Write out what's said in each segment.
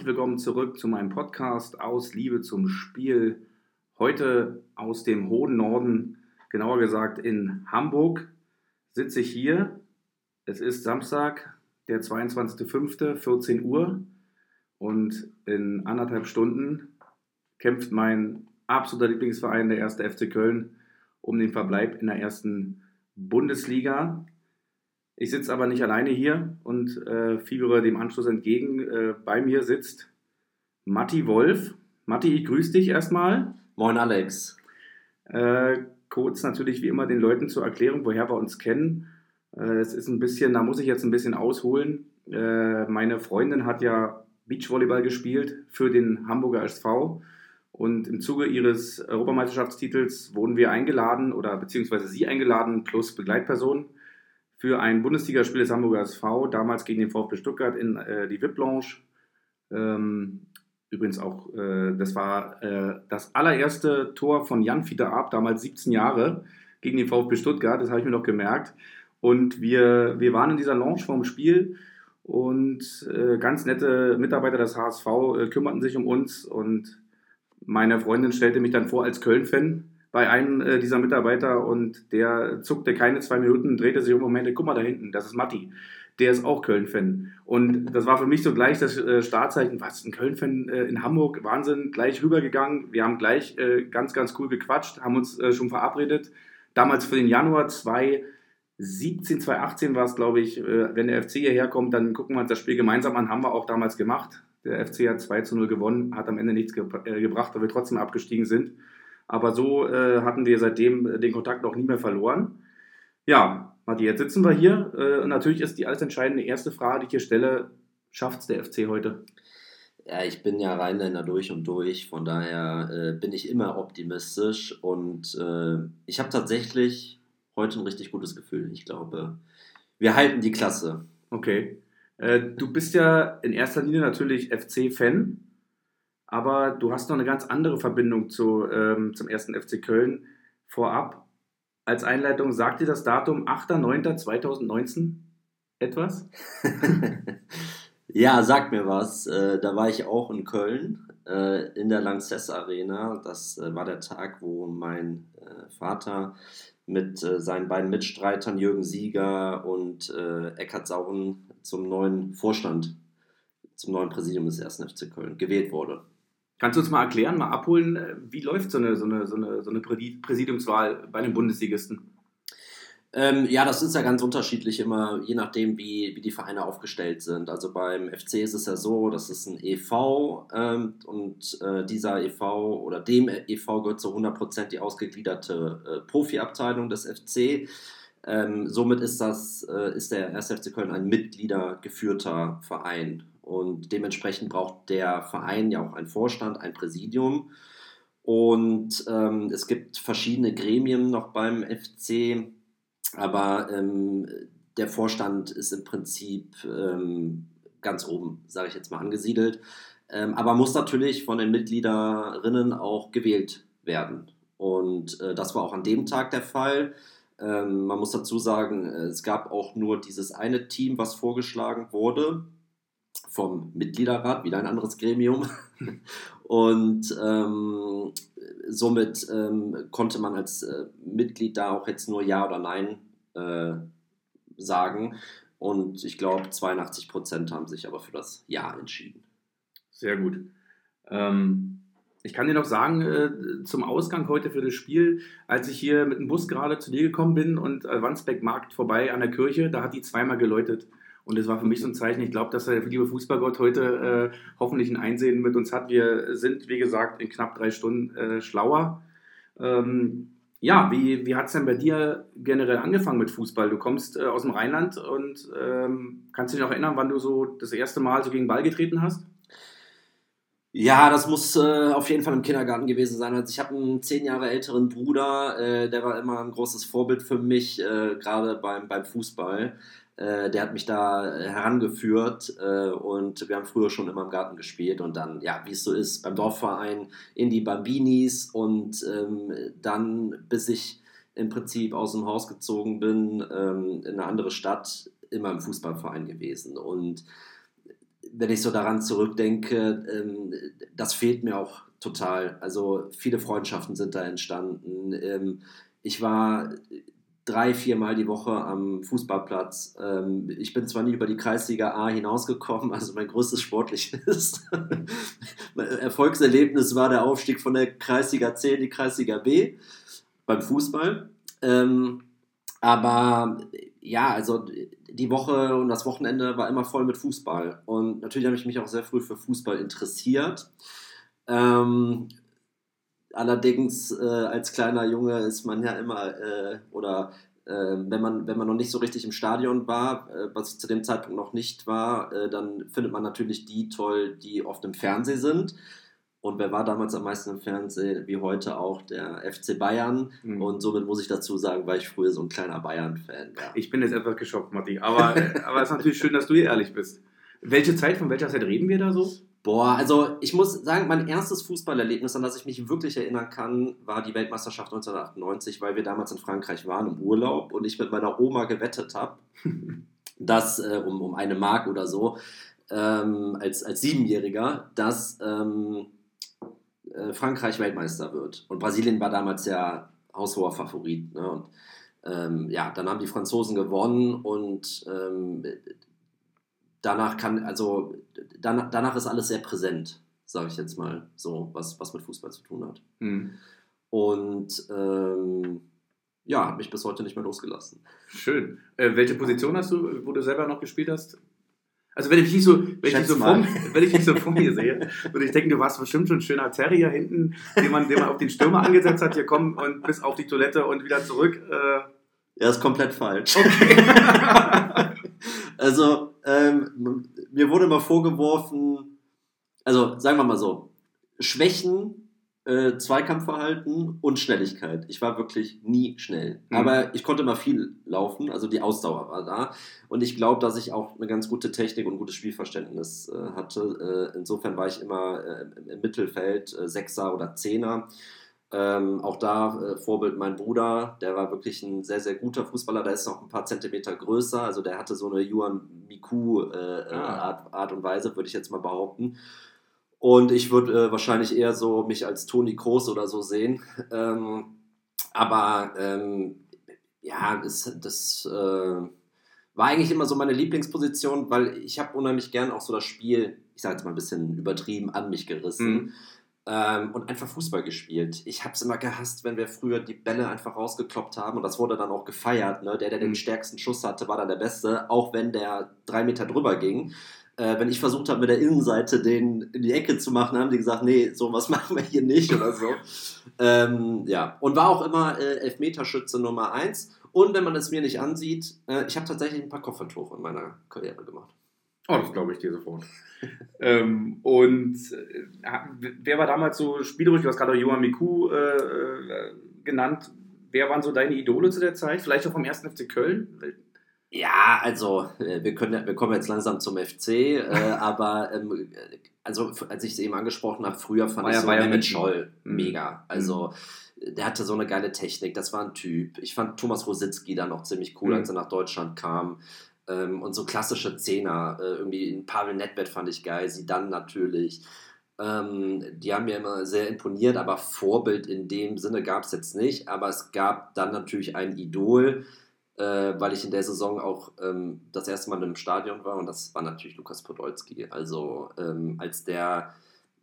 Herzlich willkommen zurück zu meinem Podcast aus Liebe zum Spiel. Heute aus dem hohen Norden, genauer gesagt in Hamburg, sitze ich hier. Es ist Samstag, der 22.05., Uhr. Und in anderthalb Stunden kämpft mein absoluter Lieblingsverein, der erste FC Köln, um den Verbleib in der ersten Bundesliga. Ich sitze aber nicht alleine hier und äh, fiebere dem Anschluss entgegen. Äh, bei mir sitzt Matti Wolf. Matti, ich grüße dich erstmal. Moin Alex. Äh, kurz natürlich wie immer den Leuten zur Erklärung, woher wir uns kennen. Äh, es ist ein bisschen, da muss ich jetzt ein bisschen ausholen. Äh, meine Freundin hat ja Beachvolleyball gespielt für den Hamburger SV. Und im Zuge ihres Europameisterschaftstitels wurden wir eingeladen oder beziehungsweise sie eingeladen plus Begleitpersonen für ein Bundesligaspiel des Hamburger SV, damals gegen den VfB Stuttgart in äh, die VIP Lounge. Ähm, übrigens auch, äh, das war äh, das allererste Tor von Jan Fiete Ab, damals 17 Jahre, gegen den VfB Stuttgart, das habe ich mir noch gemerkt. Und wir, wir waren in dieser Lounge vorm Spiel und äh, ganz nette Mitarbeiter des HSV äh, kümmerten sich um uns und meine Freundin stellte mich dann vor als Köln-Fan bei einem äh, dieser Mitarbeiter und der zuckte keine zwei Minuten, drehte sich um und meinte, guck mal da hinten, das ist Matti. Der ist auch Köln-Fan. Und das war für mich so gleich das äh, Startzeichen, was, ein Köln-Fan äh, in Hamburg, Wahnsinn, gleich rübergegangen. Wir haben gleich äh, ganz, ganz cool gequatscht, haben uns äh, schon verabredet. Damals für den Januar 2017, 2018 war es, glaube ich, äh, wenn der FC hierher kommt, dann gucken wir uns das Spiel gemeinsam an, haben wir auch damals gemacht. Der FC hat 2 zu 0 gewonnen, hat am Ende nichts ge gebracht, weil wir trotzdem abgestiegen sind. Aber so äh, hatten wir seitdem äh, den Kontakt auch nie mehr verloren. Ja, Matti, jetzt sitzen wir hier. Äh, und natürlich ist die alles entscheidende erste Frage, die ich hier stelle: Schafft es der FC heute? Ja, ich bin ja Rheinländer durch und durch, von daher äh, bin ich immer optimistisch und äh, ich habe tatsächlich heute ein richtig gutes Gefühl. Ich glaube, wir halten die Klasse. Okay. Äh, du bist ja in erster Linie natürlich FC-Fan aber du hast noch eine ganz andere Verbindung zu, ähm, zum ersten FC Köln vorab. Als Einleitung, sagt dir das Datum 8.9.2019 etwas? ja, sag mir was. Äh, da war ich auch in Köln äh, in der Lanxess Arena. Das äh, war der Tag, wo mein äh, Vater mit äh, seinen beiden Mitstreitern Jürgen Sieger und äh, Eckhard Sauren zum neuen Vorstand, zum neuen Präsidium des 1. FC Köln gewählt wurde. Kannst du uns mal erklären, mal abholen, äh, wie läuft so eine, so eine, so eine, Präsidiumswahl bei einem Bundesligisten? Ähm, ja, das ist ja ganz unterschiedlich immer, je nachdem, wie, wie die Vereine aufgestellt sind. Also beim FC ist es ja so, das ist ein EV ähm, und äh, dieser EV oder dem EV gehört zu 100% die ausgegliederte äh, Profiabteilung des FC. Ähm, somit ist, das, äh, ist der 1. FC Köln ein mitgliedergeführter Verein. Und dementsprechend braucht der Verein ja auch einen Vorstand, ein Präsidium. Und ähm, es gibt verschiedene Gremien noch beim FC, aber ähm, der Vorstand ist im Prinzip ähm, ganz oben, sage ich jetzt mal, angesiedelt. Ähm, aber muss natürlich von den Mitgliederinnen auch gewählt werden. Und äh, das war auch an dem Tag der Fall. Ähm, man muss dazu sagen, es gab auch nur dieses eine Team, was vorgeschlagen wurde vom Mitgliederrat, wieder ein anderes Gremium. Und ähm, somit ähm, konnte man als äh, Mitglied da auch jetzt nur Ja oder Nein äh, sagen. Und ich glaube, 82 Prozent haben sich aber für das Ja entschieden. Sehr gut. Ähm, ich kann dir noch sagen, äh, zum Ausgang heute für das Spiel, als ich hier mit dem Bus gerade zu dir gekommen bin und äh, Wandsbeck Markt vorbei an der Kirche, da hat die zweimal geläutet. Und das war für mich so ein Zeichen. Ich glaube, dass der liebe Fußballgott heute äh, hoffentlich ein Einsehen mit uns hat. Wir sind, wie gesagt, in knapp drei Stunden äh, schlauer. Ähm, ja, wie, wie hat es denn bei dir generell angefangen mit Fußball? Du kommst äh, aus dem Rheinland und ähm, kannst dich noch erinnern, wann du so das erste Mal so gegen Ball getreten hast? Ja, das muss äh, auf jeden Fall im Kindergarten gewesen sein. Also ich habe einen zehn Jahre älteren Bruder, äh, der war immer ein großes Vorbild für mich, äh, gerade beim, beim Fußball. Äh, der hat mich da äh, herangeführt äh, und wir haben früher schon immer im Garten gespielt und dann, ja, wie es so ist, beim Dorfverein in die Bambinis und ähm, dann, bis ich im Prinzip aus dem Haus gezogen bin, ähm, in eine andere Stadt, immer im Fußballverein gewesen. Und wenn ich so daran zurückdenke, ähm, das fehlt mir auch total. Also viele Freundschaften sind da entstanden. Ähm, ich war drei, viermal die Woche am Fußballplatz. Ähm, ich bin zwar nie über die Kreisliga A hinausgekommen, also mein größtes sportliches Erfolgserlebnis war der Aufstieg von der Kreisliga C in die Kreisliga B beim Fußball. Ähm, aber ja, also die Woche und das Wochenende war immer voll mit Fußball. Und natürlich habe ich mich auch sehr früh für Fußball interessiert. Ähm, allerdings äh, als kleiner Junge ist man ja immer, äh, oder äh, wenn, man, wenn man noch nicht so richtig im Stadion war, äh, was ich zu dem Zeitpunkt noch nicht war, äh, dann findet man natürlich die toll, die oft im Fernsehen sind. Und wer war damals am meisten im Fernsehen, wie heute auch, der FC Bayern. Mhm. Und somit muss ich dazu sagen, war ich früher so ein kleiner Bayern-Fan. Ja. Ich bin jetzt etwas geschockt, Matti. Aber, aber es ist natürlich schön, dass du hier ehrlich bist. Welche Zeit, von welcher Zeit reden wir da so? Boah, also ich muss sagen, mein erstes Fußballerlebnis, an das ich mich wirklich erinnern kann, war die Weltmeisterschaft 1998, weil wir damals in Frankreich waren im Urlaub und ich mit meiner Oma gewettet habe, dass äh, um, um eine Mark oder so, ähm, als, als Siebenjähriger, dass ähm, äh, Frankreich Weltmeister wird. Und Brasilien war damals ja haushoher Favorit. Ne? Und ähm, ja, dann haben die Franzosen gewonnen und ähm, danach kann, also danach, danach ist alles sehr präsent, sage ich jetzt mal, so, was, was mit Fußball zu tun hat. Mhm. Und ähm, ja, hat mich bis heute nicht mehr losgelassen. Schön. Äh, welche Position hast du, wo du selber noch gespielt hast? Also wenn ich dich so, wenn ich, so vor, wenn ich dich so vor mir sehe, würde ich denken, du warst bestimmt schon ein schöner Terrier hinten, den man, den man auf den Stürmer angesetzt hat, hier komm und bis auf die Toilette und wieder zurück. Äh. Ja, ist komplett falsch. Okay. also, ähm, mir wurde mal vorgeworfen, also sagen wir mal so, Schwächen äh, Zweikampfverhalten und Schnelligkeit. Ich war wirklich nie schnell. Mhm. Aber ich konnte mal viel laufen, also die Ausdauer war da. Und ich glaube, dass ich auch eine ganz gute Technik und gutes Spielverständnis äh, hatte. Äh, insofern war ich immer äh, im Mittelfeld, äh, Sechser oder Zehner. Ähm, auch da äh, Vorbild mein Bruder, der war wirklich ein sehr, sehr guter Fußballer. Der ist noch ein paar Zentimeter größer. Also der hatte so eine Juan Miku ah. Art, Art und Weise, würde ich jetzt mal behaupten. Und ich würde äh, wahrscheinlich eher so mich als Toni Kroos oder so sehen. Ähm, aber ähm, ja, das, das äh, war eigentlich immer so meine Lieblingsposition, weil ich habe unheimlich gern auch so das Spiel, ich sage jetzt mal ein bisschen übertrieben, an mich gerissen. Mhm. Ähm, und einfach Fußball gespielt. Ich habe es immer gehasst, wenn wir früher die Bälle einfach rausgekloppt haben und das wurde dann auch gefeiert. Ne? Der, der den mhm. stärksten Schuss hatte, war dann der Beste, auch wenn der drei Meter drüber ging äh, wenn ich versucht habe, mit der Innenseite den in die Ecke zu machen, haben die gesagt, nee, sowas machen wir hier nicht oder so. ähm, ja, und war auch immer äh, Elfmeterschütze Nummer 1. Und wenn man es mir nicht ansieht, äh, ich habe tatsächlich ein paar Koffertore in meiner Karriere gemacht. Oh, das glaube ich dir sofort. ähm, und äh, wer war damals so spielerisch? Du hast gerade Johann Miku äh, äh, genannt. Wer waren so deine Idole zu der Zeit? Vielleicht auch vom 1. FC Köln? Ja, also äh, wir, können, wir kommen jetzt langsam zum FC, äh, aber ähm, also als ich es eben angesprochen habe, früher fand war ich ja, so Mehmet Scholl mhm. mega. Also der hatte so eine geile Technik, das war ein Typ. Ich fand Thomas Rositzky da noch ziemlich cool, mhm. als er nach Deutschland kam. Ähm, und so klassische Zehner, äh, irgendwie in Pavel Nedved fand ich geil, sie dann natürlich. Ähm, die haben mir immer sehr imponiert, aber Vorbild in dem Sinne gab es jetzt nicht. Aber es gab dann natürlich ein Idol, äh, weil ich in der Saison auch ähm, das erste Mal im Stadion war und das war natürlich Lukas Podolski. Also ähm, als der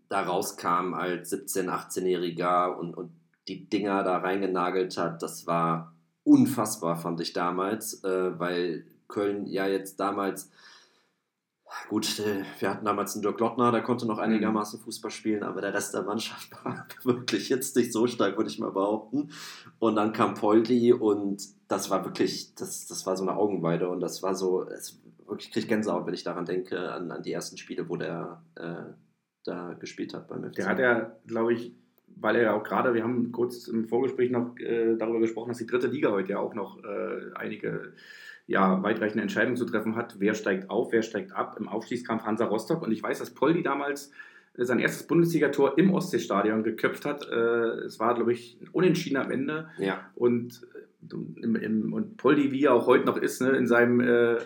da rauskam als 17-, 18-Jähriger und, und die Dinger da reingenagelt hat, das war unfassbar, fand ich damals, äh, weil Köln ja jetzt damals Gut, äh, wir hatten damals einen Dirk Lottner, der konnte noch mhm. einigermaßen Fußball spielen, aber der Rest der Mannschaft war wirklich jetzt nicht so stark, würde ich mal behaupten. Und dann kam Poldi und das war wirklich, das, das war so eine Augenweide und das war so, es wirklich kriege Gänsehaut, wenn ich daran denke, an, an die ersten Spiele, wo der äh, da gespielt hat beim FC. Der hat ja, glaube ich, weil er ja auch gerade, wir haben kurz im Vorgespräch noch äh, darüber gesprochen, dass die dritte Liga heute ja auch noch äh, einige ja, weitreichende Entscheidungen zu treffen hat, wer steigt auf, wer steigt ab im Aufstiegskampf Hansa Rostock. Und ich weiß, dass Poldi damals äh, sein erstes Bundesligator im Ostseestadion geköpft hat. Äh, es war, glaube ich, Unentschieden am Ende. Ja. Und im, im, und Poldi, wie er auch heute noch ist, ne, in, seinem, äh,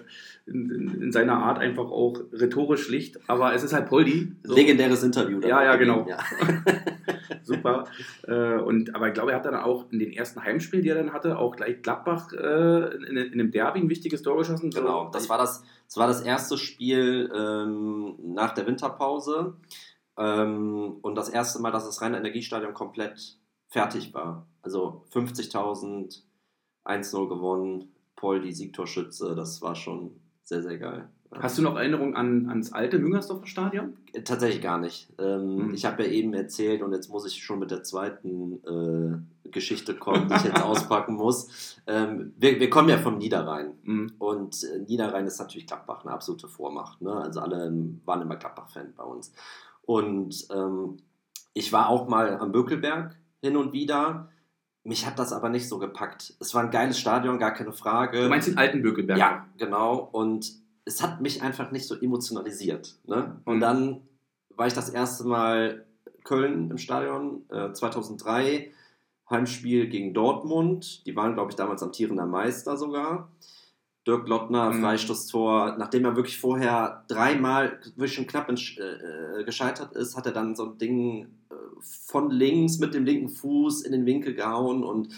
in, in, seiner Art einfach auch rhetorisch schlicht, aber es ist halt Poldi. So. Legendäres Interview. Ja, ja, genau. Ja. Super. Äh, und, aber ich glaube, er hat dann auch in den ersten Heimspielen, die er dann hatte, auch gleich Gladbach äh, in, in einem Derby ein wichtiges Tor geschossen. Genau, das war das, das, war das erste Spiel ähm, nach der Winterpause ähm, und das erste Mal, dass das reine Energiestadion komplett fertig war. Also 50.000, 1-0 gewonnen, Paul die Siegtorschütze, das war schon sehr, sehr geil. Hast du noch Erinnerungen an, ans alte Müngersdorfer Stadion? Tatsächlich gar nicht. Ähm, hm. Ich habe ja eben erzählt und jetzt muss ich schon mit der zweiten äh, Geschichte kommen, die ich jetzt auspacken muss. Ähm, wir, wir, kommen ja vom Niederrhein hm. und äh, Niederrhein ist natürlich Gladbach eine absolute Vormacht. Ne? Also alle waren immer Gladbach-Fan bei uns. Und ähm, ich war auch mal am Bökelberg hin und wieder. Mich hat das aber nicht so gepackt. Es war ein geiles Stadion, gar keine Frage. Du meinst den alten Bökelberg? Ja, genau. Und es hat mich einfach nicht so emotionalisiert. Ne? Und mhm. dann war ich das erste Mal Köln im Stadion, äh, 2003, Heimspiel gegen Dortmund. Die waren, glaube ich, damals amtierender Meister sogar. Dirk Lottner, mhm. Freistoßtor. Nachdem er wirklich vorher dreimal wirklich schon knapp äh, äh, gescheitert ist, hat er dann so ein Ding äh, von links mit dem linken Fuß in den Winkel gehauen und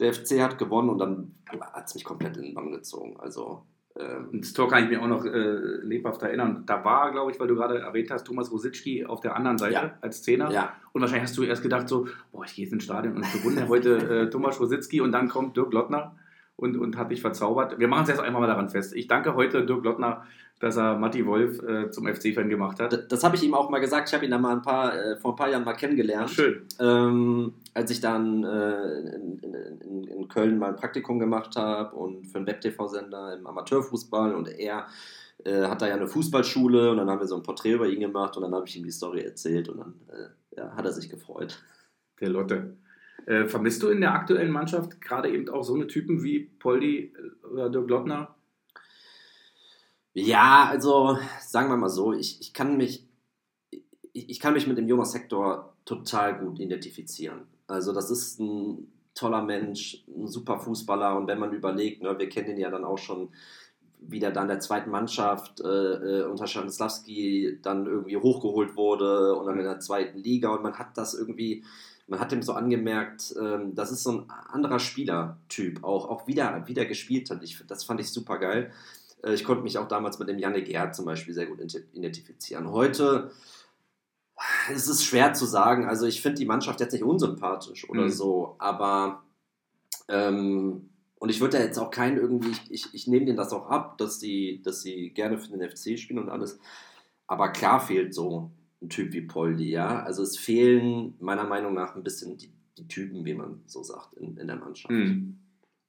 der FC hat gewonnen und dann hat es mich komplett in den Bann gezogen. Also ähm, das Tor kann ich mir auch noch äh, lebhaft erinnern. Da war, glaube ich, weil du gerade erwähnt hast, Thomas Rositzky auf der anderen Seite ja. als Zehner. Ja. Und wahrscheinlich hast du erst gedacht so, boah, ich gehe jetzt ins Stadion und bewundere heute äh, Thomas Rositzky und dann kommt Dirk Lottner und, und hat dich verzaubert. Wir machen es jetzt einmal mal daran fest. Ich danke heute Dirk Lottner, dass er Matti Wolf äh, zum FC-Fan gemacht hat. Das, das habe ich ihm auch mal gesagt. Ich habe ihn dann mal ein paar, äh, vor ein paar Jahren mal kennengelernt. Schön. Ähm, als ich dann äh, in, in, in, Köln mal ein Praktikum gemacht habe und für einen Web-TV-Sender im Amateurfußball und er äh, hat da ja eine Fußballschule und dann haben wir so ein Porträt über ihn gemacht und dann habe ich ihm die Story erzählt und dann äh, ja, hat er sich gefreut. Der Lotte. Äh, vermisst du in der aktuellen Mannschaft gerade eben auch so eine Typen wie Poldi oder Dirk Lottner? Ja, also sagen wir mal so, ich, ich kann mich ich, kann mich mit dem Jonas-Sektor total gut identifizieren. Also das ist ein toller Mensch, ein super Fußballer und wenn man überlegt, ne, wir kennen ihn ja dann auch schon, wie der dann der zweiten Mannschaft äh, äh unter Schanislawski dann irgendwie hochgeholt wurde und dann in der zweiten Liga und man hat das irgendwie man hat ihm so angemerkt, ähm, das ist so ein anderer Spielertyp, auch, auch wieder, wieder gespielt hat. Ich, das fand ich super geil. Äh, ich konnte mich auch damals mit dem Yannick Gerd zum Beispiel sehr gut identifizieren. Heute ist es schwer zu sagen. Also ich finde die Mannschaft jetzt nicht unsympathisch oder mhm. so, aber ähm, und ich würde ja jetzt auch keinen irgendwie, ich, ich, ich nehme denen das auch ab, dass sie, dass sie gerne für den FC spielen und alles. Aber klar fehlt so ein Typ wie Poldi, ja. Also es fehlen meiner Meinung nach ein bisschen die, die Typen, wie man so sagt, in, in der Mannschaft. Mhm.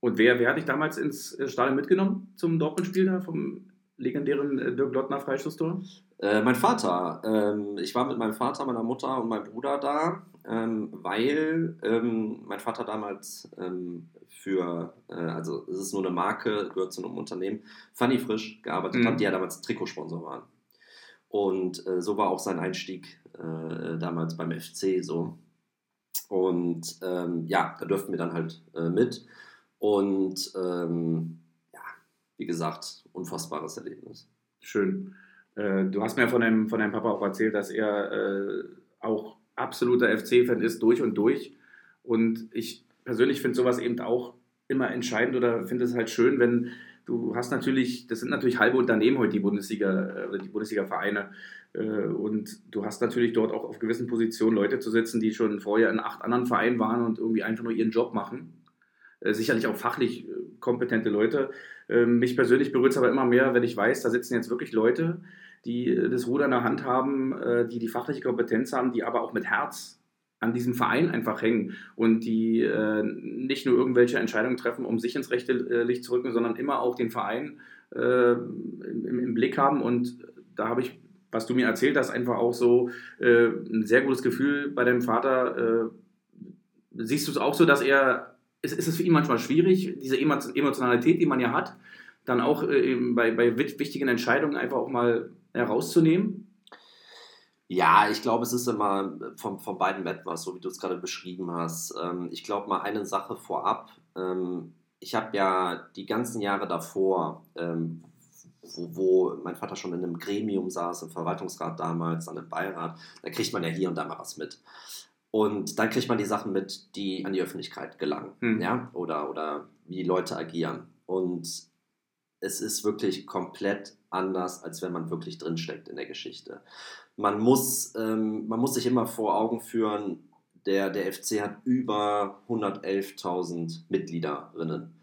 Und wer, wer hat dich damals ins Stadion mitgenommen zum Dortmund-Spiel da vom legendären äh, Dirk Lottner Freistoßtor? Äh, mein Vater. Ähm, ich war mit meinem Vater, meiner Mutter und meinem Bruder da, ähm, weil ähm, mein Vater damals ähm, für, äh, also es ist nur eine Marke, gehört zu einem Unternehmen, Funny Frisch gearbeitet mhm. hat, die ja damals Trikotsponsor waren. Und äh, so war auch sein Einstieg äh, damals beim FC so. Und ähm, ja, da dürften wir dann halt äh, mit. Und ähm, ja, wie gesagt, unfassbares Erlebnis. Schön. Äh, du hast mir von deinem, von deinem Papa auch erzählt, dass er äh, auch absoluter FC-Fan ist, durch und durch. Und ich persönlich finde sowas eben auch immer entscheidend oder finde es halt schön, wenn du hast natürlich, das sind natürlich halbe Unternehmen heute, die Bundesliga äh, die Bundesliga-Vereine. Äh, und du hast natürlich dort auch auf gewissen Positionen Leute zu sitzen, die schon vorher in acht anderen Vereinen waren und irgendwie einfach nur ihren Job machen. Äh, sicherlich auch fachlich kompetente Leute. Ähm, mich persönlich berührt es aber immer mehr, wenn ich weiß, da sitzen jetzt wirklich Leute, die das Ruder in der Hand haben, die die fachliche Kompetenz haben, die aber auch mit Herz an diesem Verein einfach hängen und die äh, nicht nur irgendwelche Entscheidungen treffen, um sich ins rechte äh, Licht zu rücken, sondern immer auch den Verein äh, im, Blick haben. Und da habe ich, was du mir erzählt hast, einfach auch so äh, ein sehr gutes Gefühl bei deinem Vater. Äh, siehst du es auch so, dass er, ist, ist es für ihn manchmal schwierig, diese Emotionalität, die man ja hat, dann auch äh, bei, bei wichtigen Entscheidungen einfach auch mal herauszunehmen? Ja, ich glaube, es ist immer von, von beiden etwas, so wie du es gerade beschrieben hast. Ähm, ich glaube mal eine Sache vorab. Ähm, ich habe ja die ganzen Jahre davor, ähm, wo, wo, mein Vater schon in einem Gremium saß, im Verwaltungsrat damals, dann im Beirat, da kriegt man ja hier und da mal was mit. Und dann kriegt man die Sachen mit, die an die Öffentlichkeit gelangen, hm. ja, oder, oder wie Leute agieren. Und es ist wirklich komplett anders, als wenn man wirklich drinsteckt in der Geschichte. Man muss, ähm, man muss sich immer vor Augen führen, der, der FC hat über 111.000 Mitgliederinnen.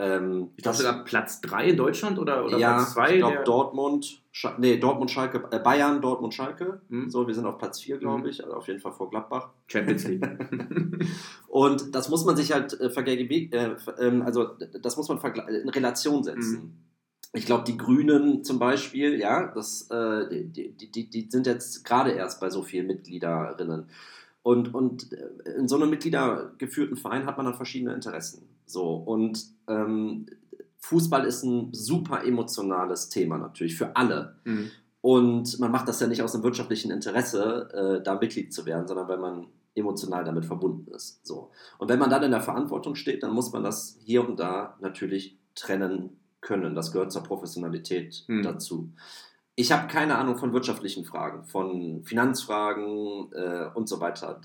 Ähm, ich glaube sogar Platz 3 in Deutschland oder, oder ja, Platz 2? Ich glaube Dortmund, Sch nee, Dortmund, Schalke, äh, Bayern, Dortmund, Schalke. Mhm. So, wir sind auf Platz 4, glaube hm. ich, also auf jeden Fall vor Gladbach. Champions League. und das muss man sich halt äh, äh, ähm, also das muss man in Relation setzen. Mhm. Ich glaube, die Grünen zum Beispiel, ja, das, äh, die, die, die sind jetzt gerade erst bei so vielen Mitgliederinnen. Und, und äh, in so einem mitgliedergeführten Verein hat man dann verschiedene Interessen. So, und ähm, Fußball ist ein super emotionales Thema natürlich für alle. Mhm. Und man macht das ja nicht aus einem wirtschaftlichen Interesse, äh, da Mitglied zu werden, sondern weil man emotional damit verbunden ist. So. Und wenn man dann in der Verantwortung steht, dann muss man das hier und da natürlich trennen können. Das gehört zur Professionalität mhm. dazu. Ich habe keine Ahnung von wirtschaftlichen Fragen, von Finanzfragen äh, und so weiter.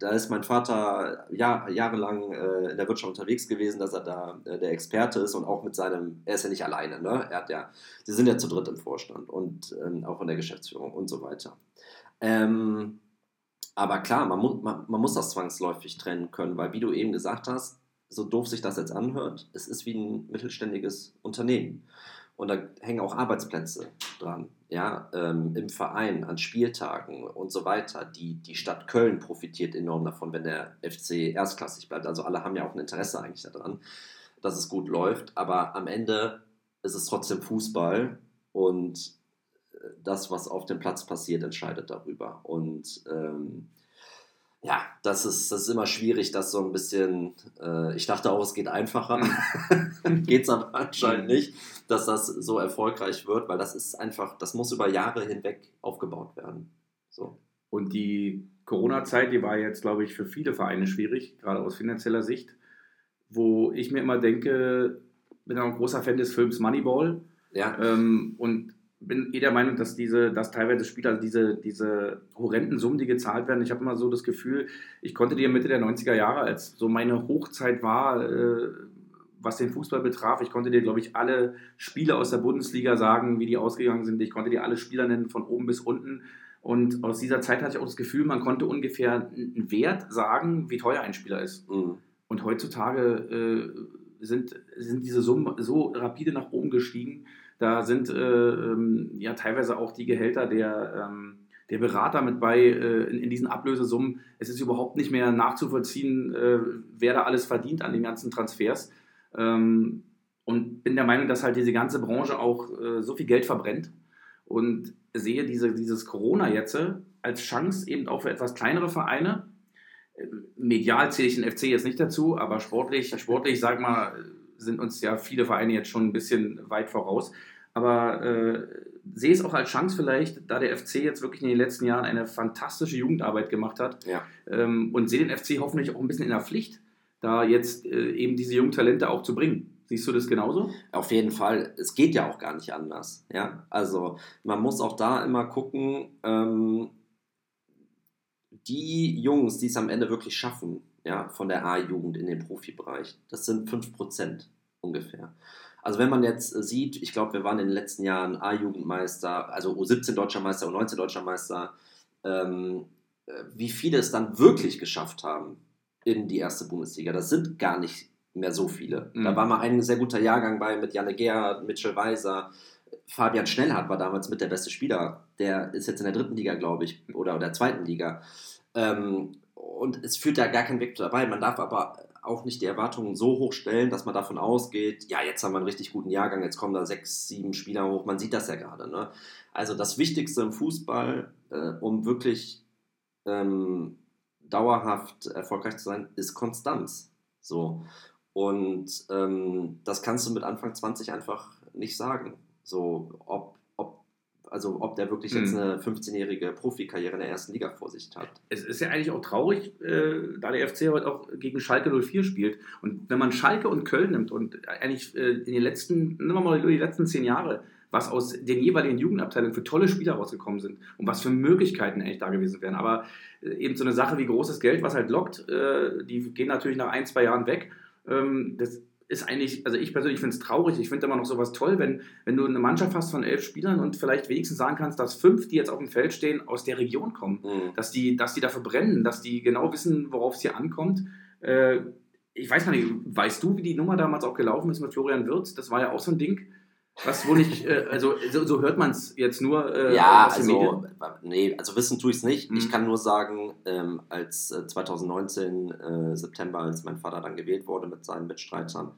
Da ist mein Vater Jahr, jahrelang äh, in der Wirtschaft unterwegs gewesen, dass er da äh, der Experte ist und auch mit seinem, er ist ja nicht alleine, ne? Er hat ja, sie sind ja zu dritt im Vorstand und ähm, auch in der Geschäftsführung und so weiter. Ähm, aber klar, man, mu man, man muss das zwangsläufig trennen können, weil wie du eben gesagt hast, so doof sich das jetzt anhört, es ist wie ein mittelständiges Unternehmen. Und da hängen auch Arbeitsplätze dran, ja, ähm, im Verein, an Spieltagen und so weiter. Die, die Stadt Köln profitiert enorm davon, wenn der FC erstklassig bleibt. Also alle haben ja auch ein Interesse eigentlich daran, dass es gut läuft. Aber am Ende ist es trotzdem Fußball und äh, das, was auf dem Platz passiert, entscheidet darüber. Und ähm, ja, das ist, das ist immer schwierig, das so ein bisschen. Äh, ich dachte auch, es geht einfacher. geht es aber anscheinend nicht, dass das so erfolgreich wird, weil das ist einfach, das muss über Jahre hinweg aufgebaut werden. So. Und die Corona-Zeit, die war jetzt, glaube ich, für viele Vereine schwierig, gerade aus finanzieller Sicht, wo ich mir immer denke, bin auch ein großer Fan des Films Moneyball. Ja. Ähm, und bin eh der Meinung, dass diese, dass teilweise Spieler diese, diese horrenden Summen, die gezahlt werden, ich habe immer so das Gefühl, ich konnte dir Mitte der 90er Jahre, als so meine Hochzeit war, äh, was den Fußball betraf, ich konnte dir, glaube ich, alle Spiele aus der Bundesliga sagen, wie die ausgegangen sind. Ich konnte dir alle Spieler nennen, von oben bis unten. Und aus dieser Zeit hatte ich auch das Gefühl, man konnte ungefähr einen Wert sagen, wie teuer ein Spieler ist. Mhm. Und heutzutage äh, sind, sind diese Summen so rapide nach oben gestiegen, da sind äh, ähm, ja teilweise auch die Gehälter der, ähm, der Berater mit bei äh, in, in, diesen Ablösesummen. Es ist überhaupt nicht mehr nachzuvollziehen, äh, wer da alles verdient an den ganzen Transfers. Ähm, und bin der Meinung, dass halt diese ganze Branche auch äh, so viel Geld verbrennt und sehe diese, dieses Corona jetzt als Chance eben auch für etwas kleinere Vereine. Medial zähle ich den FC jetzt nicht dazu, aber sportlich, sportlich, sag mal, sind uns ja viele Vereine jetzt schon ein bisschen weit voraus. Aber äh, sehe es auch als Chance vielleicht, da der FC jetzt wirklich in den letzten Jahren eine fantastische Jugendarbeit gemacht hat. Ja. Ähm, und sehe den FC hoffentlich auch ein bisschen in der Pflicht, da jetzt äh, eben diese jungen Talente auch zu bringen. Siehst du das genauso? Auf jeden Fall. Es geht ja auch gar nicht anders. Ja? Also man muss auch da immer gucken, ähm, die Jungs, die es am Ende wirklich schaffen, ja, von der A-Jugend in den Profibereich. Das sind 5% ungefähr. Also wenn man jetzt äh, sieht, ich glaube, wir waren in den letzten Jahren A-Jugendmeister, also U17 Deutscher Meister, U19 Deutscher Meister, ähm, äh, wie viele es dann wirklich geschafft haben in die erste Bundesliga. Das sind gar nicht mehr so viele. Mhm. Da war mal ein sehr guter Jahrgang bei mit Janne Gerhardt, Mitchell Weiser, Fabian Schnellhardt war damals mit der beste Spieler. Der ist jetzt in der dritten Liga, glaube ich, oder der zweiten Liga. Ähm, und es führt ja gar kein Weg dabei. Man darf aber auch nicht die Erwartungen so hoch stellen, dass man davon ausgeht, ja, jetzt haben wir einen richtig guten Jahrgang, jetzt kommen da sechs, sieben Spieler hoch. Man sieht das ja gerade. Ne? Also das Wichtigste im Fußball, äh, um wirklich ähm, dauerhaft erfolgreich zu sein, ist Konstanz. So. Und ähm, das kannst du mit Anfang 20 einfach nicht sagen. So, ob also ob der wirklich jetzt eine 15-jährige Profikarriere in der ersten Liga vor sich hat. Es ist ja eigentlich auch traurig, äh, da der FC heute auch gegen Schalke 04 spielt. Und wenn man Schalke und Köln nimmt und eigentlich äh, in den letzten, nehmen wir mal die letzten zehn Jahre, was aus den jeweiligen Jugendabteilungen für tolle Spieler rausgekommen sind und was für Möglichkeiten eigentlich da gewesen wären. Aber äh, eben so eine Sache wie großes Geld, was halt lockt, äh, die gehen natürlich nach ein, zwei Jahren weg. Ähm, das ist eigentlich, also ich persönlich finde es traurig. Ich finde immer noch sowas toll, wenn, wenn du eine Mannschaft hast von elf Spielern und vielleicht wenigstens sagen kannst, dass fünf, die jetzt auf dem Feld stehen, aus der Region kommen. Mhm. Dass, die, dass die dafür brennen, dass die genau wissen, worauf es hier ankommt. Äh, ich weiß gar nicht, weißt du, wie die Nummer damals auch gelaufen ist mit Florian Wirtz? Das war ja auch so ein Ding. Was wohl nicht, äh, also so, so hört man es jetzt nur. Äh, ja, also, nee, also wissen tue ich es nicht. Mhm. Ich kann nur sagen, ähm, als äh, 2019 äh, September, als mein Vater dann gewählt wurde mit seinen Mitstreitern,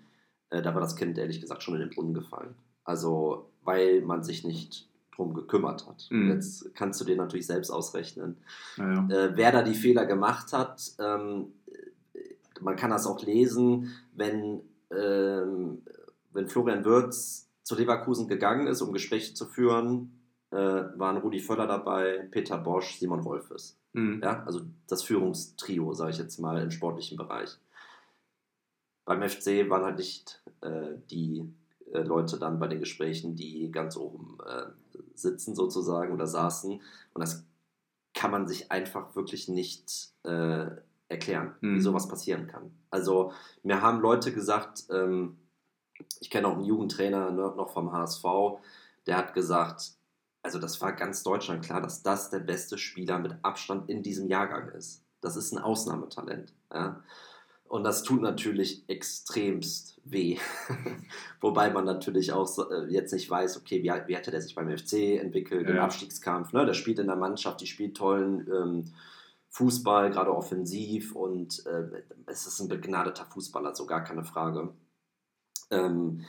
äh, da war das Kind ehrlich gesagt schon in den Brunnen gefallen. Also, weil man sich nicht drum gekümmert hat. Mhm. Jetzt kannst du dir natürlich selbst ausrechnen, ja. Äh, wer da die Fehler gemacht hat. Ähm, man kann das auch lesen, wenn, ähm, wenn Florian Würz zu Leverkusen gegangen ist, um Gespräche zu führen, äh, waren Rudi Völler dabei, Peter Bosch, Simon Wolfes. Mhm. Ja, also das Führungstrio, sage ich jetzt mal, im sportlichen Bereich. Beim FC waren halt nicht äh, die äh, Leute dann bei den Gesprächen, die ganz oben äh, sitzen sozusagen oder saßen. Und das kann man sich einfach wirklich nicht äh, erklären, mhm. wie sowas passieren kann. Also mir haben Leute gesagt, ähm, ich kenne auch einen Jugendtrainer ne, noch vom HSV, der hat gesagt, also das war ganz Deutschland klar, dass das der beste Spieler mit Abstand in diesem Jahrgang ist. Das ist ein Ausnahmetalent. Ja? Und das tut natürlich extremst weh. Wobei man natürlich auch äh, jetzt nicht weiß, okay, wie, wie hätte der sich beim FC entwickelt ja. im Abstiegskampf. Ne? Der spielt in der Mannschaft, die spielt tollen ähm, Fußball, gerade offensiv. Und äh, es ist ein begnadeter Fußballer, so gar keine Frage. Ähm,